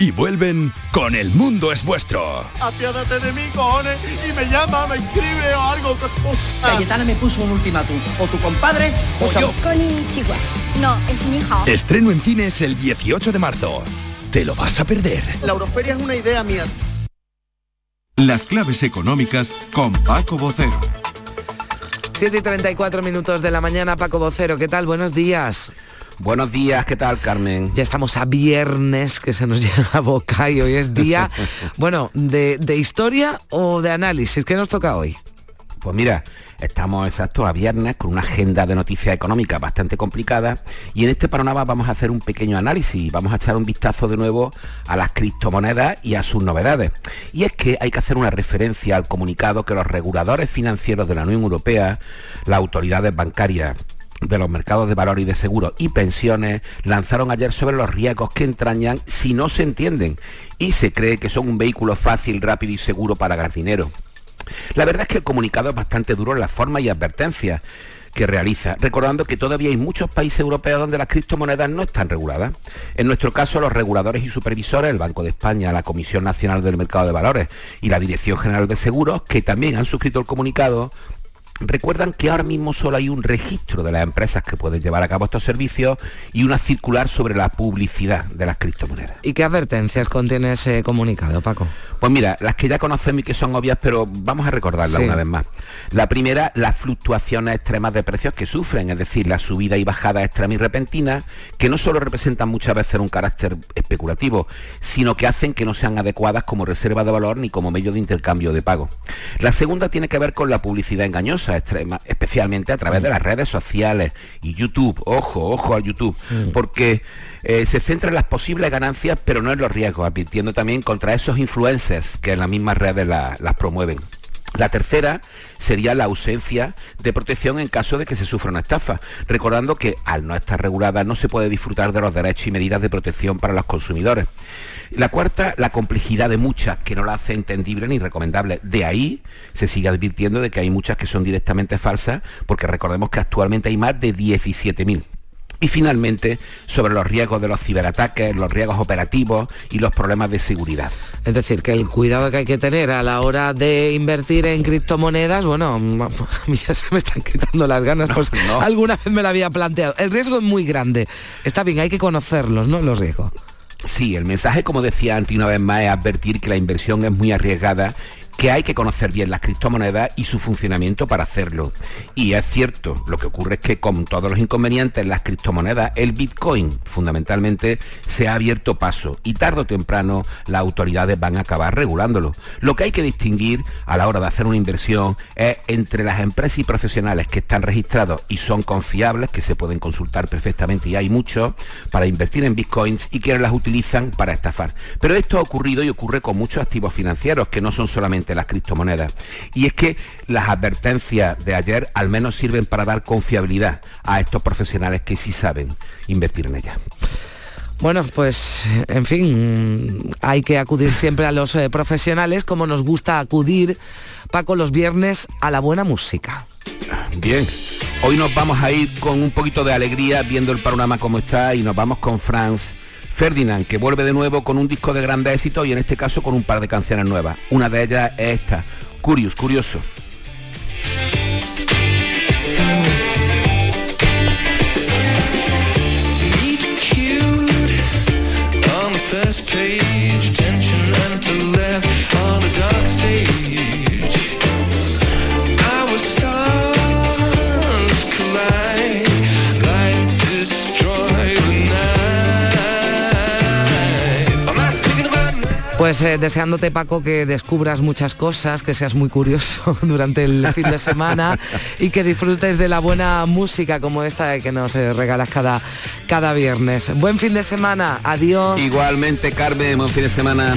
y vuelven con El Mundo es Vuestro. Apiádate de mí, cojones, y me llama, me escribe o algo. Cayetana me puso un ultimátum, o tu compadre o yo. Chihuahua. No, es mi hija. Estreno en cines el 18 de marzo. ¿Te lo vas a perder? La Euroferia es una idea mía. Las claves económicas con Paco Bocero. 7 y 34 minutos de la mañana, Paco Vocero, ¿qué tal? Buenos días. Buenos días, ¿qué tal, Carmen? Ya estamos a viernes, que se nos llena la boca y hoy es día, bueno, de, de historia o de análisis. ¿Qué nos toca hoy? Pues mira, estamos exactos a viernes con una agenda de noticias económicas bastante complicada y en este panorama vamos a hacer un pequeño análisis, vamos a echar un vistazo de nuevo a las criptomonedas y a sus novedades. Y es que hay que hacer una referencia al comunicado que los reguladores financieros de la Unión Europea, las autoridades bancarias, de los mercados de valor y de seguros y pensiones lanzaron ayer sobre los riesgos que entrañan si no se entienden y se cree que son un vehículo fácil, rápido y seguro para ganar dinero. La verdad es que el comunicado es bastante duro en la forma y advertencias que realiza, recordando que todavía hay muchos países europeos donde las criptomonedas no están reguladas. En nuestro caso, los reguladores y supervisores, el Banco de España, la Comisión Nacional del Mercado de Valores y la Dirección General de Seguros, que también han suscrito el comunicado, Recuerdan que ahora mismo solo hay un registro de las empresas que pueden llevar a cabo estos servicios y una circular sobre la publicidad de las criptomonedas. ¿Y qué advertencias contiene ese comunicado, Paco? Pues mira, las que ya conocemos y que son obvias, pero vamos a recordarlas una vez más. La primera, las fluctuaciones extremas de precios que sufren, es decir, la subida y bajada extrema y repentina, que no solo representan muchas veces un carácter especulativo, sino que hacen que no sean adecuadas como reserva de valor ni como medio de intercambio de pago. La segunda tiene que ver con la publicidad engañosa especialmente a través de las redes sociales y YouTube. Ojo, ojo al YouTube, mm. porque eh, se centra en las posibles ganancias, pero no en los riesgos, advirtiendo también contra esos influencers que en las mismas redes las promueven. La tercera sería la ausencia de protección en caso de que se sufra una estafa, recordando que al no estar regulada no se puede disfrutar de los derechos y medidas de protección para los consumidores. La cuarta, la complejidad de muchas que no la hace entendible ni recomendable. De ahí se sigue advirtiendo de que hay muchas que son directamente falsas, porque recordemos que actualmente hay más de 17.000. Y finalmente, sobre los riesgos de los ciberataques, los riesgos operativos y los problemas de seguridad. Es decir, que el cuidado que hay que tener a la hora de invertir en criptomonedas, bueno, a mí ya se me están quitando las ganas, pues alguna vez me lo había planteado. El riesgo es muy grande. Está bien, hay que conocerlos, ¿no? Los riesgos. Sí, el mensaje, como decía antes una vez más, es advertir que la inversión es muy arriesgada que hay que conocer bien las criptomonedas y su funcionamiento para hacerlo. Y es cierto, lo que ocurre es que con todos los inconvenientes, las criptomonedas, el Bitcoin fundamentalmente se ha abierto paso y tarde o temprano las autoridades van a acabar regulándolo. Lo que hay que distinguir a la hora de hacer una inversión es entre las empresas y profesionales que están registrados y son confiables, que se pueden consultar perfectamente y hay muchos para invertir en Bitcoins y quienes las utilizan para estafar. Pero esto ha ocurrido y ocurre con muchos activos financieros que no son solamente las criptomonedas. Y es que las advertencias de ayer al menos sirven para dar confiabilidad a estos profesionales que sí saben invertir en ellas. Bueno, pues en fin, hay que acudir siempre a los eh, profesionales como nos gusta acudir, Paco, los viernes a la buena música. Bien, hoy nos vamos a ir con un poquito de alegría viendo el panorama como está y nos vamos con Franz Ferdinand, que vuelve de nuevo con un disco de grande éxito y en este caso con un par de canciones nuevas. Una de ellas es esta, Curious, Curioso. Pues eh, deseándote, Paco, que descubras muchas cosas, que seas muy curioso durante el fin de semana y que disfrutes de la buena música como esta que nos eh, regalas cada, cada viernes. Buen fin de semana, adiós. Igualmente, Carmen, buen fin de semana.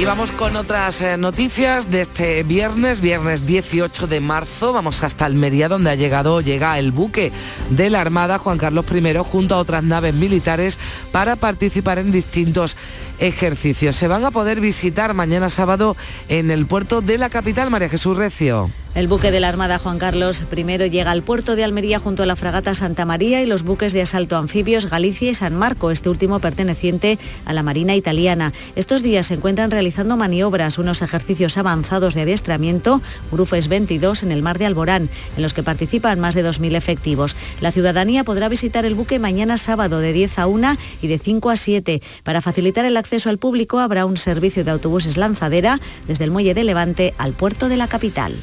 Y vamos con otras eh, noticias de este viernes, viernes 18 de marzo. Vamos hasta Almería, donde ha llegado, llega el buque de la Armada Juan Carlos I junto a otras naves militares para participar en distintos ejercicios. Se van a poder visitar mañana sábado en el puerto de la capital, María Jesús Recio. El buque de la Armada Juan Carlos I llega al puerto de Almería junto a la fragata Santa María y los buques de asalto anfibios Galicia y San Marco, este último perteneciente a la Marina italiana. Estos días se encuentran realizando maniobras, unos ejercicios avanzados de adiestramiento, Grufes 22 en el mar de Alborán, en los que participan más de 2.000 efectivos. La ciudadanía podrá visitar el buque mañana sábado de 10 a 1 y de 5 a 7. Para facilitar el acceso al público habrá un servicio de autobuses lanzadera desde el muelle de Levante al puerto de la capital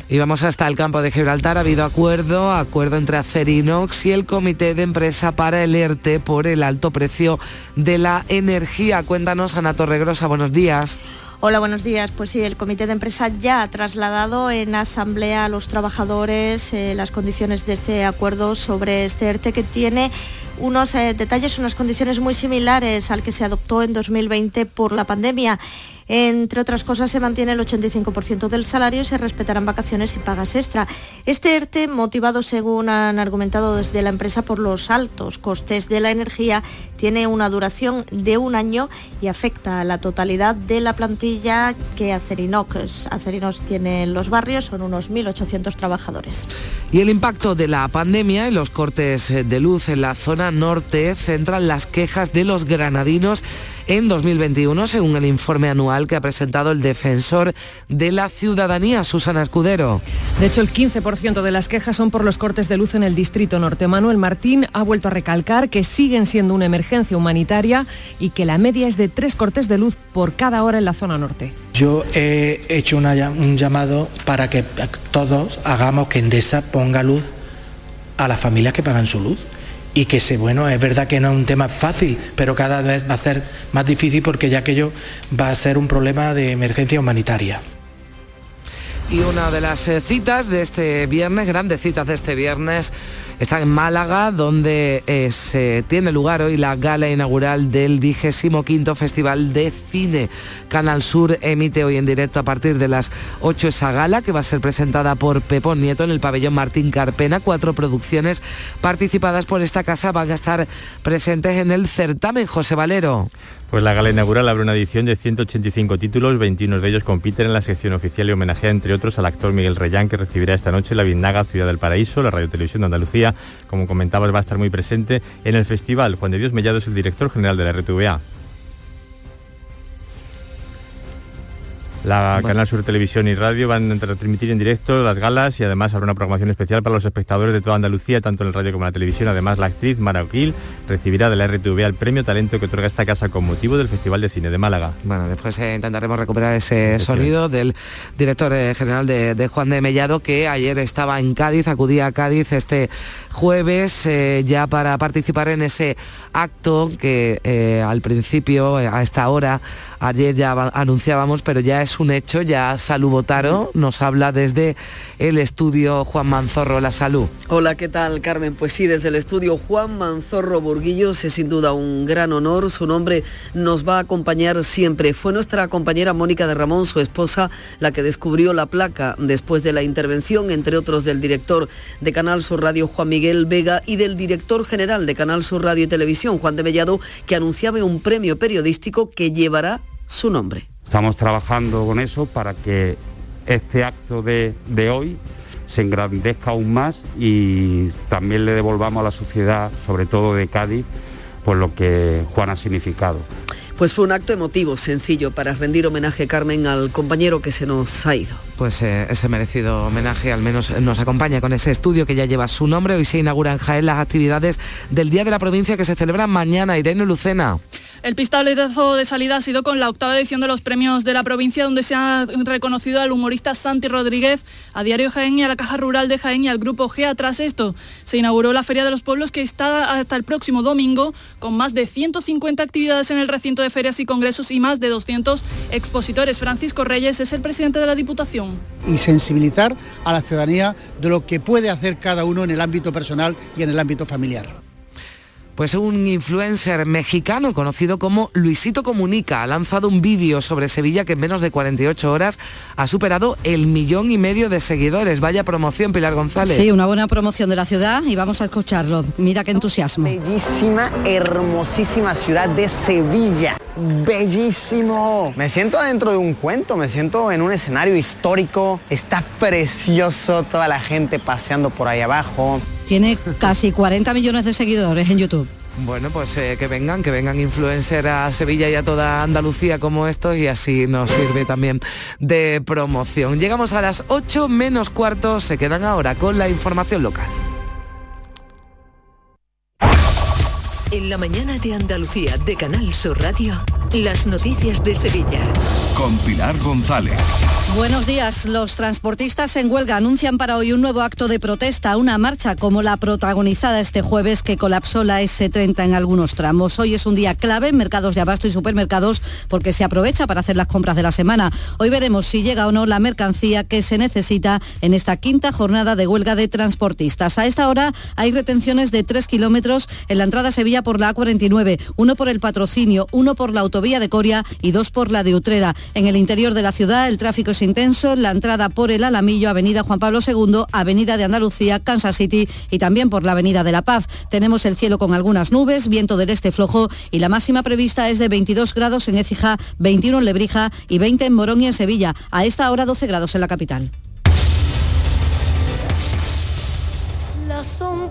hasta el campo de Gibraltar. Ha habido acuerdo, acuerdo entre Acerinox y el comité de empresa para el ERTE por el alto precio de la energía. Cuéntanos, Ana Torregrosa, buenos días. Hola, buenos días. Pues sí, el comité de empresa ya ha trasladado en asamblea a los trabajadores eh, las condiciones de este acuerdo sobre este ERTE que tiene unos eh, detalles, unas condiciones muy similares al que se adoptó en 2020 por la pandemia. Entre otras cosas, se mantiene el 85% del salario y se respetarán vacaciones y pagas extra. Este ERTE, motivado, según han argumentado desde la empresa, por los altos costes de la energía, tiene una duración de un año y afecta a la totalidad de la plantilla que Acerinox, tiene en los barrios, son unos 1.800 trabajadores. Y el impacto de la pandemia y los cortes de luz en la zona norte centran las quejas de los granadinos en 2021, según el informe anual que ha presentado el defensor de la ciudadanía, Susana Escudero. De hecho, el 15% de las quejas son por los cortes de luz en el distrito norte. Manuel Martín ha vuelto a recalcar que siguen siendo una emergencia humanitaria y que la media es de tres cortes de luz por cada hora en la zona norte. Yo he hecho un llamado para que todos hagamos que Endesa ponga luz a las familias que pagan su luz y que se, bueno, es verdad que no es un tema fácil, pero cada vez va a ser más difícil porque ya aquello va a ser un problema de emergencia humanitaria. Y una de las eh, citas de este viernes, grandes citas de este viernes, está en Málaga, donde eh, se tiene lugar hoy la gala inaugural del vigésimo quinto Festival de Cine. Canal Sur emite hoy en directo a partir de las 8 esa gala, que va a ser presentada por Pepón Nieto en el pabellón Martín Carpena. Cuatro producciones participadas por esta casa van a estar presentes en el certamen. José Valero. Pues la gala inaugural abre una edición de 185 títulos, 21 de ellos compiten en la sección oficial y homenajea entre otros al actor Miguel Reyán que recibirá esta noche la Vindaga Ciudad del Paraíso, la Radio Televisión de Andalucía, como comentabas va a estar muy presente en el festival. Juan de Dios Mellado es el director general de la RTVA. La Canal Sur Televisión y Radio van a transmitir en directo las galas y además habrá una programación especial para los espectadores de toda Andalucía, tanto en el radio como en la televisión. Además, la actriz Mara O'Gill recibirá de la RTV el premio Talento que otorga esta casa con motivo del Festival de Cine de Málaga. Bueno, después eh, intentaremos recuperar ese sonido del director eh, general de, Juan de Mellado, que ayer estaba en Cádiz, acudía a Cádiz este jueves eh, ya para participar en ese acto que al principio, a esta hora, ayer ya anunciábamos, pero ya es un hecho, ya Salud Botaro nos habla desde el estudio Juan Manzorro, La Salud. Hola, ¿qué tal Carmen? Pues sí, desde el estudio Juan Manzorro Burguillos es sin duda un gran honor, su nombre nos va a acompañar siempre. Fue nuestra compañera Mónica de Ramón, su esposa, la que descubrió la placa después de la intervención, entre otros del director de Canal Sur Radio Juan Miguel Vega y del director general de Canal Sur Radio y Televisión Juan de Mellado, que anunciaba un premio periodístico que llevará su nombre. Estamos trabajando con eso para que este acto de, hoy se engrandezca aún más y también le devolvamos a la sociedad, sobre todo de Cádiz, pues lo que Juan ha significado. Pues fue un acto emotivo, sencillo, para rendir homenaje, Carmen, al compañero que se nos ha ido. Pues eh, ese merecido homenaje al menos nos acompaña con ese estudio que ya lleva su nombre. Hoy se inaugura en Jaén las actividades del Día de la Provincia que se celebran mañana. Irene Lucena. El pistoletazo de salida ha sido con la octava edición de los premios de la provincia, donde se ha reconocido al humorista Santi Rodríguez, a Diario Jaén y a la Caja Rural de Jaén y al Grupo GEA. Tras esto, se inauguró la Feria de los Pueblos, que está hasta el próximo domingo, con más de 150 actividades en el recinto de ferias y congresos y más de 200 expositores. Francisco Reyes es el presidente de la Diputación. Y sensibilizar a la ciudadanía de lo que puede hacer cada uno en el ámbito personal y en el ámbito familiar. Pues un influencer mexicano conocido como Luisito Comunica ha lanzado un vídeo sobre Sevilla que en menos de 48 horas ha superado el millón y medio de seguidores. Vaya promoción, Pilar González. Sí, una buena promoción de la ciudad y vamos a escucharlo. Mira qué entusiasmo. Bellísima, hermosísima ciudad de Sevilla. Bellísimo. Me siento adentro de un cuento, me siento en un escenario histórico. Está precioso, toda la gente paseando por ahí abajo. Tiene casi 40 millones de seguidores en YouTube. Bueno, pues eh, que vengan, que vengan influencers a Sevilla y a toda Andalucía como estos y así nos sirve también de promoción. Llegamos a las 8 menos cuartos, se quedan ahora con la información local. En la mañana de Andalucía de Canal Sur Radio, las noticias de Sevilla. Con Pilar González. Buenos días. Los transportistas en huelga anuncian para hoy un nuevo acto de protesta, una marcha como la protagonizada este jueves que colapsó la S30 en algunos tramos. Hoy es un día clave en mercados de abasto y supermercados porque se aprovecha para hacer las compras de la semana. Hoy veremos si llega o no la mercancía que se necesita en esta quinta jornada de huelga de transportistas. A esta hora hay retenciones de 3 kilómetros en la entrada a Sevilla por la A49, uno por el patrocinio, uno por la autovía de Coria y dos por la de Utrera. En el interior de la ciudad el tráfico es intenso, la entrada por el Alamillo, Avenida Juan Pablo II, Avenida de Andalucía, Kansas City y también por la Avenida de la Paz. Tenemos el cielo con algunas nubes, viento del este flojo y la máxima prevista es de 22 grados en Écija, 21 en Lebrija y 20 en Morón y en Sevilla. A esta hora 12 grados en la capital.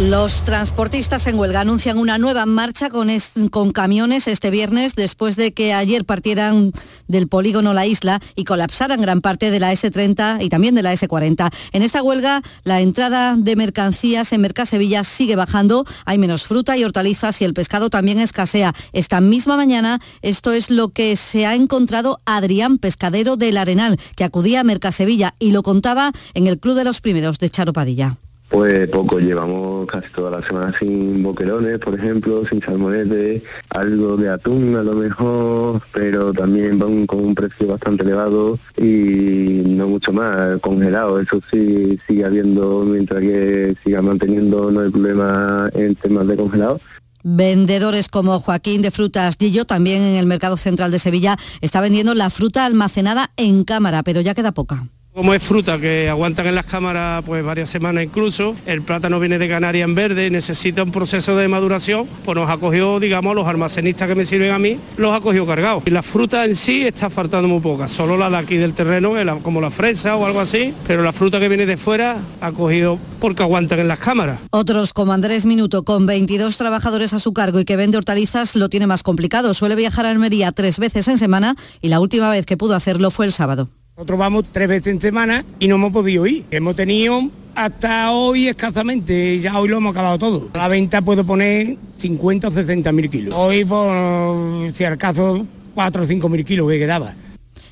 Los transportistas en huelga anuncian una nueva marcha con, con camiones este viernes después de que ayer partieran del polígono La Isla y colapsaran gran parte de la S30 y también de la S40. En esta huelga la entrada de mercancías en Mercasevilla sigue bajando, hay menos fruta y hortalizas y el pescado también escasea. Esta misma mañana esto es lo que se ha encontrado Adrián Pescadero del Arenal, que acudía a Mercasevilla y lo contaba en el Club de los Primeros de Charo Padilla. Pues poco, llevamos casi toda la semana sin boquerones, por ejemplo, sin salmonete, algo de atún a lo mejor, pero también van con un precio bastante elevado y no mucho más, congelado, eso sí sigue habiendo mientras que siga manteniendo no hay problema en temas de congelado. Vendedores como Joaquín de Frutas Gillo, también en el Mercado Central de Sevilla, está vendiendo la fruta almacenada en cámara, pero ya queda poca. Como es fruta que aguantan en las cámaras pues varias semanas incluso, el plátano viene de Canarias en verde, necesita un proceso de maduración, pues nos ha cogido, digamos, los almacenistas que me sirven a mí, los ha cogido cargados. Y la fruta en sí está faltando muy poca, solo la de aquí del terreno, como la fresa o algo así, pero la fruta que viene de fuera ha cogido porque aguantan en las cámaras. Otros como Andrés Minuto, con 22 trabajadores a su cargo y que vende hortalizas, lo tiene más complicado. Suele viajar a Almería tres veces en semana y la última vez que pudo hacerlo fue el sábado. Nosotros vamos tres veces en semana y no hemos podido ir. Hemos tenido hasta hoy escasamente, ya hoy lo hemos acabado todo. A la venta puedo poner 50 o 60 mil kilos. Hoy, por si al caso, 4 o 5 mil kilos que quedaba.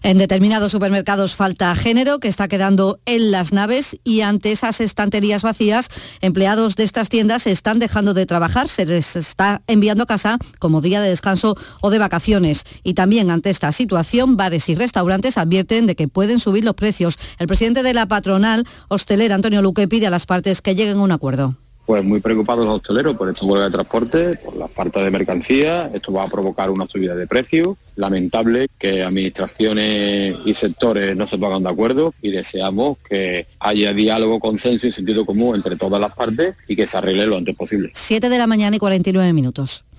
En determinados supermercados falta género que está quedando en las naves y ante esas estanterías vacías, empleados de estas tiendas están dejando de trabajar, se les está enviando a casa como día de descanso o de vacaciones. Y también ante esta situación, bares y restaurantes advierten de que pueden subir los precios. El presidente de la patronal hostelera, Antonio Luque, pide a las partes que lleguen a un acuerdo pues muy preocupados los hosteleros por esta huelga de transporte, por la falta de mercancía. Esto va a provocar una subida de precios. Lamentable que administraciones y sectores no se pongan de acuerdo y deseamos que haya diálogo, consenso y sentido común entre todas las partes y que se arregle lo antes posible. 7 de la mañana y 49 minutos.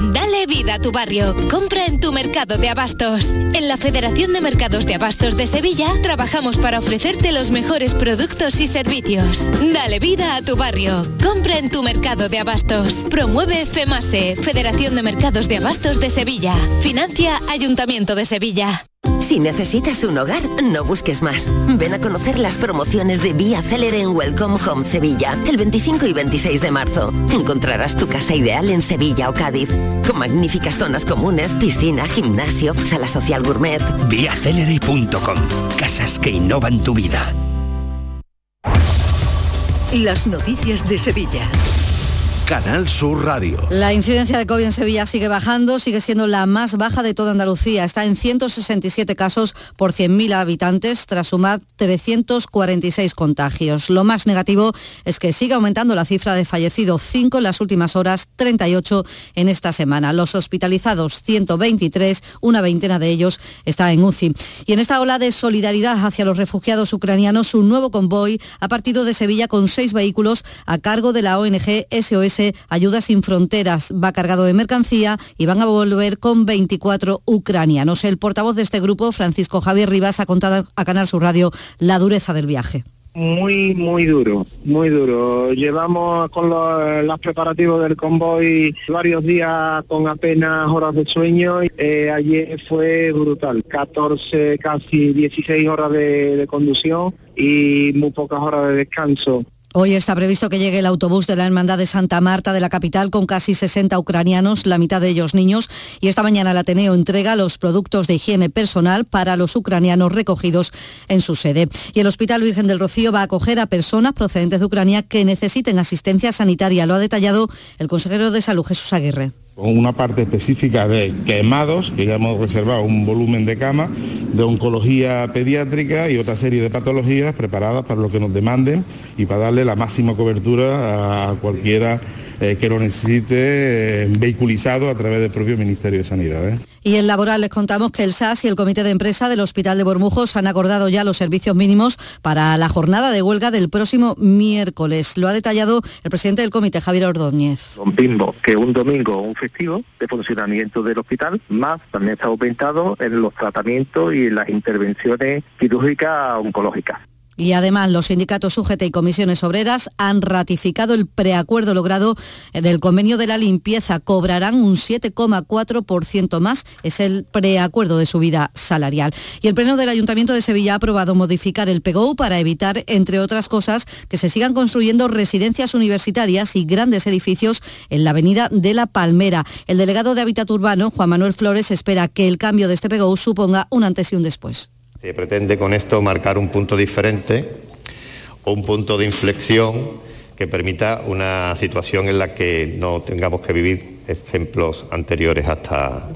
Dale vida a tu barrio. Compra en tu mercado de abastos. En la Federación de Mercados de Abastos de Sevilla trabajamos para ofrecerte los mejores productos y servicios. Dale vida a tu barrio. Compra en tu mercado de abastos. Promueve FEMASE, Federación de Mercados de Abastos de Sevilla. Financia Ayuntamiento de Sevilla. Si necesitas un hogar, no busques más. Ven a conocer las promociones de Vía Célere en Welcome Home Sevilla, el 25 y 26 de marzo. Encontrarás tu casa ideal en Sevilla o Cádiz, con magníficas zonas comunes, piscina, gimnasio, sala social gourmet. Viacelere.com. Casas que innovan tu vida. Las noticias de Sevilla. Canal Sur Radio. La incidencia de COVID en Sevilla sigue bajando, sigue siendo la más baja de toda Andalucía. Está en 167 casos por 100.000 habitantes, tras sumar 346 contagios. Lo más negativo es que sigue aumentando la cifra de fallecidos, 5 en las últimas horas, 38 en esta semana. Los hospitalizados, 123, una veintena de ellos está en UCI. Y en esta ola de solidaridad hacia los refugiados ucranianos, un nuevo convoy ha partido de Sevilla con seis vehículos a cargo de la ONG SOS Ayuda sin Fronteras. Va cargado de mercancía y van a volver con 24 ucranianos. El portavoz de este grupo, Francisco Javier Rivas, ha contado a Canal Sur Radio la dureza del viaje. Muy, muy duro, muy duro. Llevamos con los, preparativos del convoy varios días con apenas horas de sueño. Eh, ayer fue brutal, 14, casi 16 horas de conducción y muy pocas horas de descanso. Hoy está previsto que llegue el autobús de la Hermandad de Santa Marta de la capital con casi 60 ucranianos, la mitad de ellos niños, y esta mañana el Ateneo entrega los productos de higiene personal para los ucranianos recogidos en su sede. Y el Hospital Virgen del Rocío va a acoger a personas procedentes de Ucrania que necesiten asistencia sanitaria. Lo ha detallado el consejero de Salud, Jesús Aguirre con una parte específica de quemados, que ya hemos reservado un volumen de cama, de oncología pediátrica y otra serie de patologías preparadas para lo que nos demanden y para darle la máxima cobertura a cualquiera eh, que lo necesite eh, vehiculizado a través del propio Ministerio de Sanidad. ¿eh? Y en laboral les contamos que el SAS y el Comité de Empresa del Hospital de Bormujos han acordado ya los servicios mínimos para la jornada de huelga del próximo miércoles. Lo ha detallado el presidente del comité, Javier Ordóñez. Rompimos que un domingo un festivo de funcionamiento del hospital, más también está aumentado en los tratamientos y en las intervenciones quirúrgicas oncológicas. Y además los sindicatos UGT y comisiones obreras han ratificado el preacuerdo logrado del convenio de la limpieza. Cobrarán un 7,4% más. Es el preacuerdo de subida salarial. Y el Pleno del Ayuntamiento de Sevilla ha aprobado modificar el PGO para evitar, entre otras cosas, que se sigan construyendo residencias universitarias y grandes edificios en la avenida de La Palmera. El delegado de Hábitat Urbano, Juan Manuel Flores, espera que el cambio de este PGO suponga un antes y un después. Se pretende con esto marcar un punto diferente un punto de inflexión que permita una situación en la que no tengamos que vivir ejemplos anteriores hasta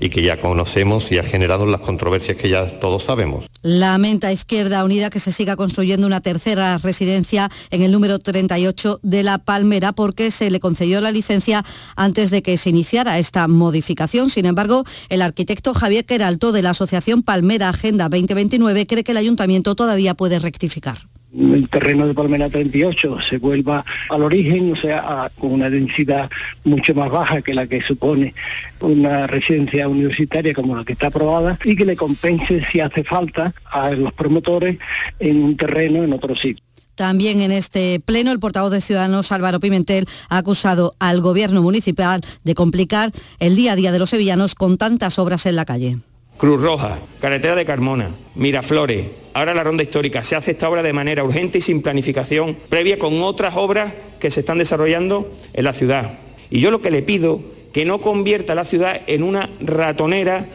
y que ya conocemos y ha generado las controversias que ya todos sabemos. Lamenta Izquierda Unida que se siga construyendo una tercera residencia en el número 38 de La Palmera porque se le concedió la licencia antes de que se iniciara esta modificación. Sin embargo, el arquitecto Javier Queralto de la Asociación Palmera Agenda 2029 cree que el ayuntamiento todavía puede rectificar el terreno de Palmera 38 se vuelva al origen, o sea, con una densidad mucho más baja que la que supone una residencia universitaria como la que está aprobada y que le compense si hace falta a los promotores en un terreno en otro sitio. También en este pleno, el portavoz de Ciudadanos, Álvaro Pimentel, ha acusado al gobierno municipal de complicar el día a día de los sevillanos con tantas obras en la calle. Cruz Roja, Carretera de Carmona, Miraflores, ahora la ronda histórica. Se hace esta obra de manera urgente y sin planificación previa con otras obras que se están desarrollando en la ciudad. Y yo lo que le pido, que no convierta la ciudad en una ratonera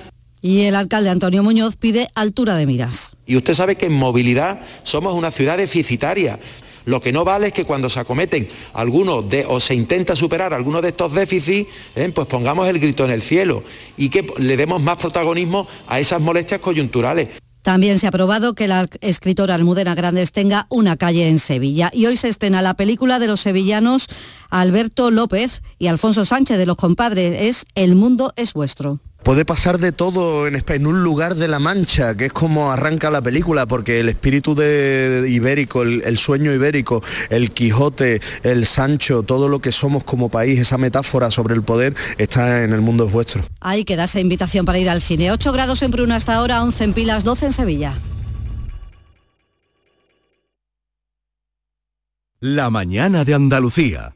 y el alcalde Antonio Muñoz pide altura de miras. Y usted sabe que en movilidad somos una ciudad deficitaria. Lo que no vale es que cuando se acometen algunos de, o se intenta superar algunos de estos déficits, ¿eh? pues pongamos el grito en el cielo y que le demos más protagonismo a esas molestias coyunturales. También se ha aprobado que la escritora Almudena Grandes tenga una calle en Sevilla. Y hoy se estrena la película de los sevillanos Alberto López y Alfonso Sánchez de los compadres. Es El mundo es vuestro. Puede pasar de todo en, en, un lugar de la Mancha, que es como arranca la película, porque el espíritu de, ibérico, el, el, sueño ibérico, el Quijote, el Sancho, todo lo que somos como país, esa metáfora sobre el poder, está en el mundo es vuestro. Ahí queda esa invitación para ir al cine. 8 grados en Pruna hasta ahora, 11 en Pilas, 12 en Sevilla. La mañana de Andalucía.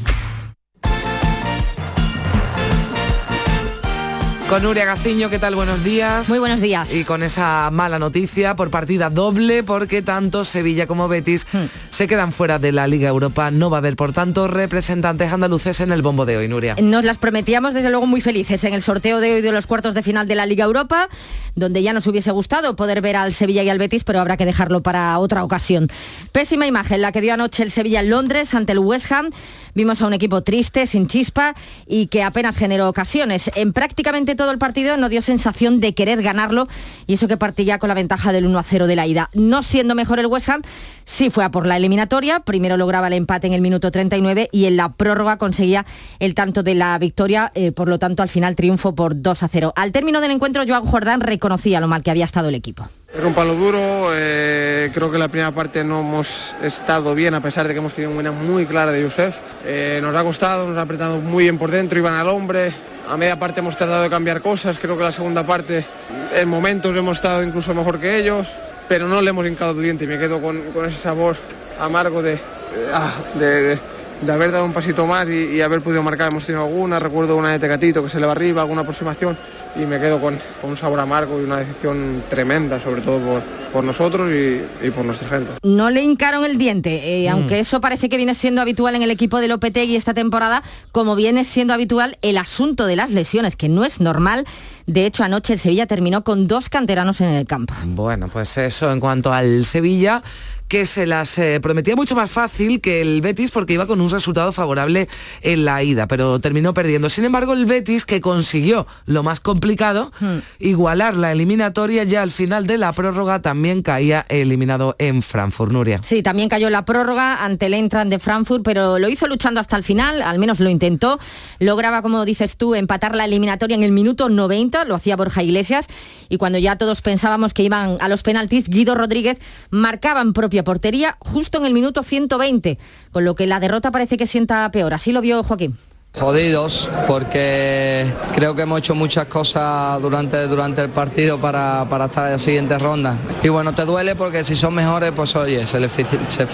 Con Nuria Gaciño, ¿qué tal? Buenos días. Muy buenos días. Y con esa mala noticia por partida doble, porque tanto Sevilla como Betis hmm. se quedan fuera de la Liga Europa. No va a haber, por tanto, representantes andaluces en el bombo de hoy, Nuria. Nos las prometíamos, desde luego, muy felices en el sorteo de hoy de los cuartos de final de la Liga Europa, donde ya nos hubiese gustado poder ver al Sevilla y al Betis, pero habrá que dejarlo para otra ocasión. Pésima imagen la que dio anoche el Sevilla en Londres ante el West Ham. Vimos a un equipo triste, sin chispa y que apenas generó ocasiones. En prácticamente todo el partido no dio sensación de querer ganarlo y eso que partía con la ventaja del 1 a 0 de la ida. No siendo mejor el West Ham, sí fue a por la eliminatoria. Primero lograba el empate en el minuto 39 y en la prórroga conseguía el tanto de la victoria. Eh, por lo tanto, al final triunfo por 2 a 0. Al término del encuentro, Joan Jordán reconocía lo mal que había estado el equipo. Es un palo duro, eh, creo que la primera parte no hemos estado bien a pesar de que hemos tenido una muy clara de Yusef. Eh, nos ha costado, nos ha apretado muy bien por dentro, iban al hombre. A media parte hemos tratado de cambiar cosas, creo que la segunda parte en momentos hemos estado incluso mejor que ellos, pero no le hemos hincado tu diente y me quedo con, ese sabor amargo de, ah, de de haber dado un pasito más y, haber podido marcar. Hemos tenido alguna, recuerdo una de Tecatito que se le va arriba, alguna aproximación y me quedo con, un sabor amargo y una decisión tremenda, sobre todo por, por nosotros y, por nuestra gente. No le hincaron el diente, eh, mm. aunque eso parece que viene siendo habitual en el equipo de Lopetegui esta temporada, como viene siendo habitual el asunto de las lesiones, que no es normal. De hecho, anoche el Sevilla terminó con dos canteranos en el campo. Bueno, pues eso en cuanto al Sevilla que se las eh, prometía mucho más fácil que el Betis porque iba con un resultado favorable en la ida, pero terminó perdiendo. Sin embargo, el Betis, que consiguió lo más complicado, hmm. igualar la eliminatoria, ya al final de la prórroga también caía eliminado en Frankfurt, Nuria. Sí, también cayó la prórroga ante el Entran de Frankfurt, pero lo hizo luchando hasta el final, al menos lo intentó. Lograba, como dices tú, empatar la eliminatoria en el minuto 90, lo hacía Borja Iglesias, y cuando ya todos pensábamos que iban a los penaltis, Guido Rodríguez marcaba en propia portería justo en el minuto 120, con lo que la derrota parece que sienta peor. Así lo vio Joaquín. Jodidos porque creo que hemos hecho muchas cosas durante, durante el partido para, para estar en la siguiente ronda. Y bueno, te duele porque si son mejores, pues oye, se les, se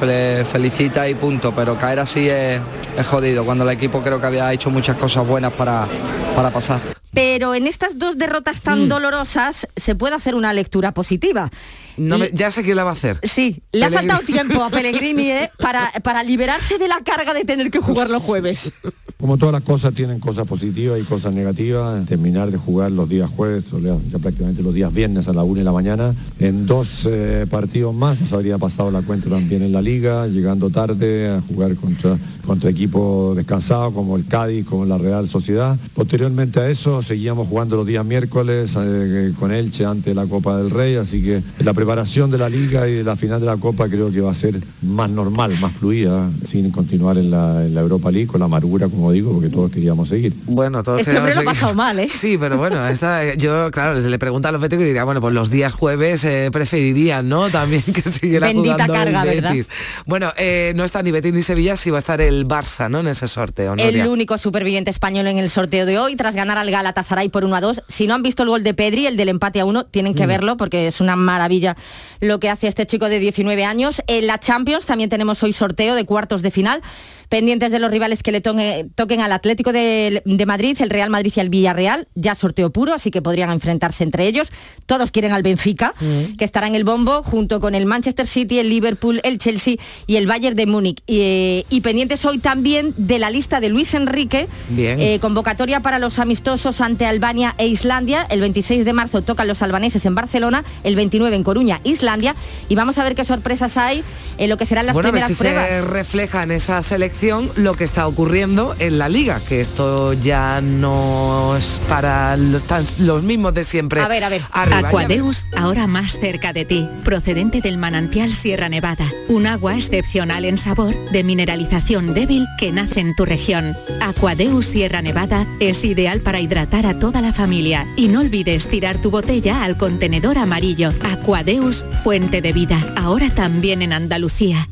felicita y punto, pero caer así es, es, jodido, cuando el equipo creo que había hecho muchas cosas buenas para, para pasar. Pero en estas dos derrotas tan mm. dolorosas se puede hacer una lectura positiva. No ya sé quién la va a hacer. Sí, le ha faltado tiempo a Pellegrini ¿eh? para, para liberarse de la carga de tener que jugar los jueves. Como todas las cosas tienen cosas positivas y cosas negativas, terminar de jugar los días jueves, o ya prácticamente los días viernes a la una de la mañana, en dos eh, partidos más, nos habría pasado la cuenta también en la liga, llegando tarde a jugar contra, contra equipos descansados como el Cádiz, como la Real Sociedad. Posteriormente a eso seguíamos jugando los días miércoles eh, con Elche ante la Copa del Rey, así que la preparación de la liga y de la final de la Copa creo que va a ser más normal, más fluida, sin continuar en la, en la Europa League con la amargura como digo, porque todos queríamos seguir. Bueno, todos Este lo ha pasado mal, ¿eh? Sí, pero bueno, esta, yo, claro, le pregunta a los béticos y diría, bueno, pues los días jueves eh, preferirían, ¿no? También que siguiera Bendita jugando carga, el ¿verdad? Betis. Bueno, eh, no está ni Betis ni Sevilla, sí va a estar el Barça, ¿no? En ese sorteo, ¿no? El único superviviente español en el sorteo de hoy, tras ganar al Galatasaray por 1 a 2. Si no han visto el gol de Pedri, el del empate a 1, tienen que Mm. verlo porque es una maravilla lo que hace este chico de 19 años. En la Champions también tenemos hoy sorteo de cuartos de final. Pendientes de los rivales que le toque- toquen al Atlético de, de Madrid, el Real Madrid y el Villarreal, ya sorteo puro, así que podrían enfrentarse entre ellos. Todos quieren al Benfica, que estará en el bombo, junto con el Manchester City, el Liverpool, el Chelsea y el Bayern de Múnich. Y, eh, y pendientes hoy también de la lista de Luis Enrique, Bien. eh, convocatoria para los amistosos ante Albania e Islandia. El 26 de marzo tocan los albaneses en Barcelona, el 29 en Coruña, Islandia. Y vamos a ver qué sorpresas hay en lo que serán las bueno, a ver primeras si pruebas. se refleja en esa lo que está ocurriendo en la liga, que esto ya no es para los, mismos de siempre. A ver, a ver. Arriba, ya Aquadeus, ahora más cerca de ti, procedente del manantial Sierra Nevada, un agua excepcional en sabor, de mineralización débil que nace en tu región. Aquadeus Sierra Nevada es ideal para hidratar a toda la familia y no olvides tirar tu botella al contenedor amarillo. Aquadeus, fuente de vida, ahora también en Andalucía.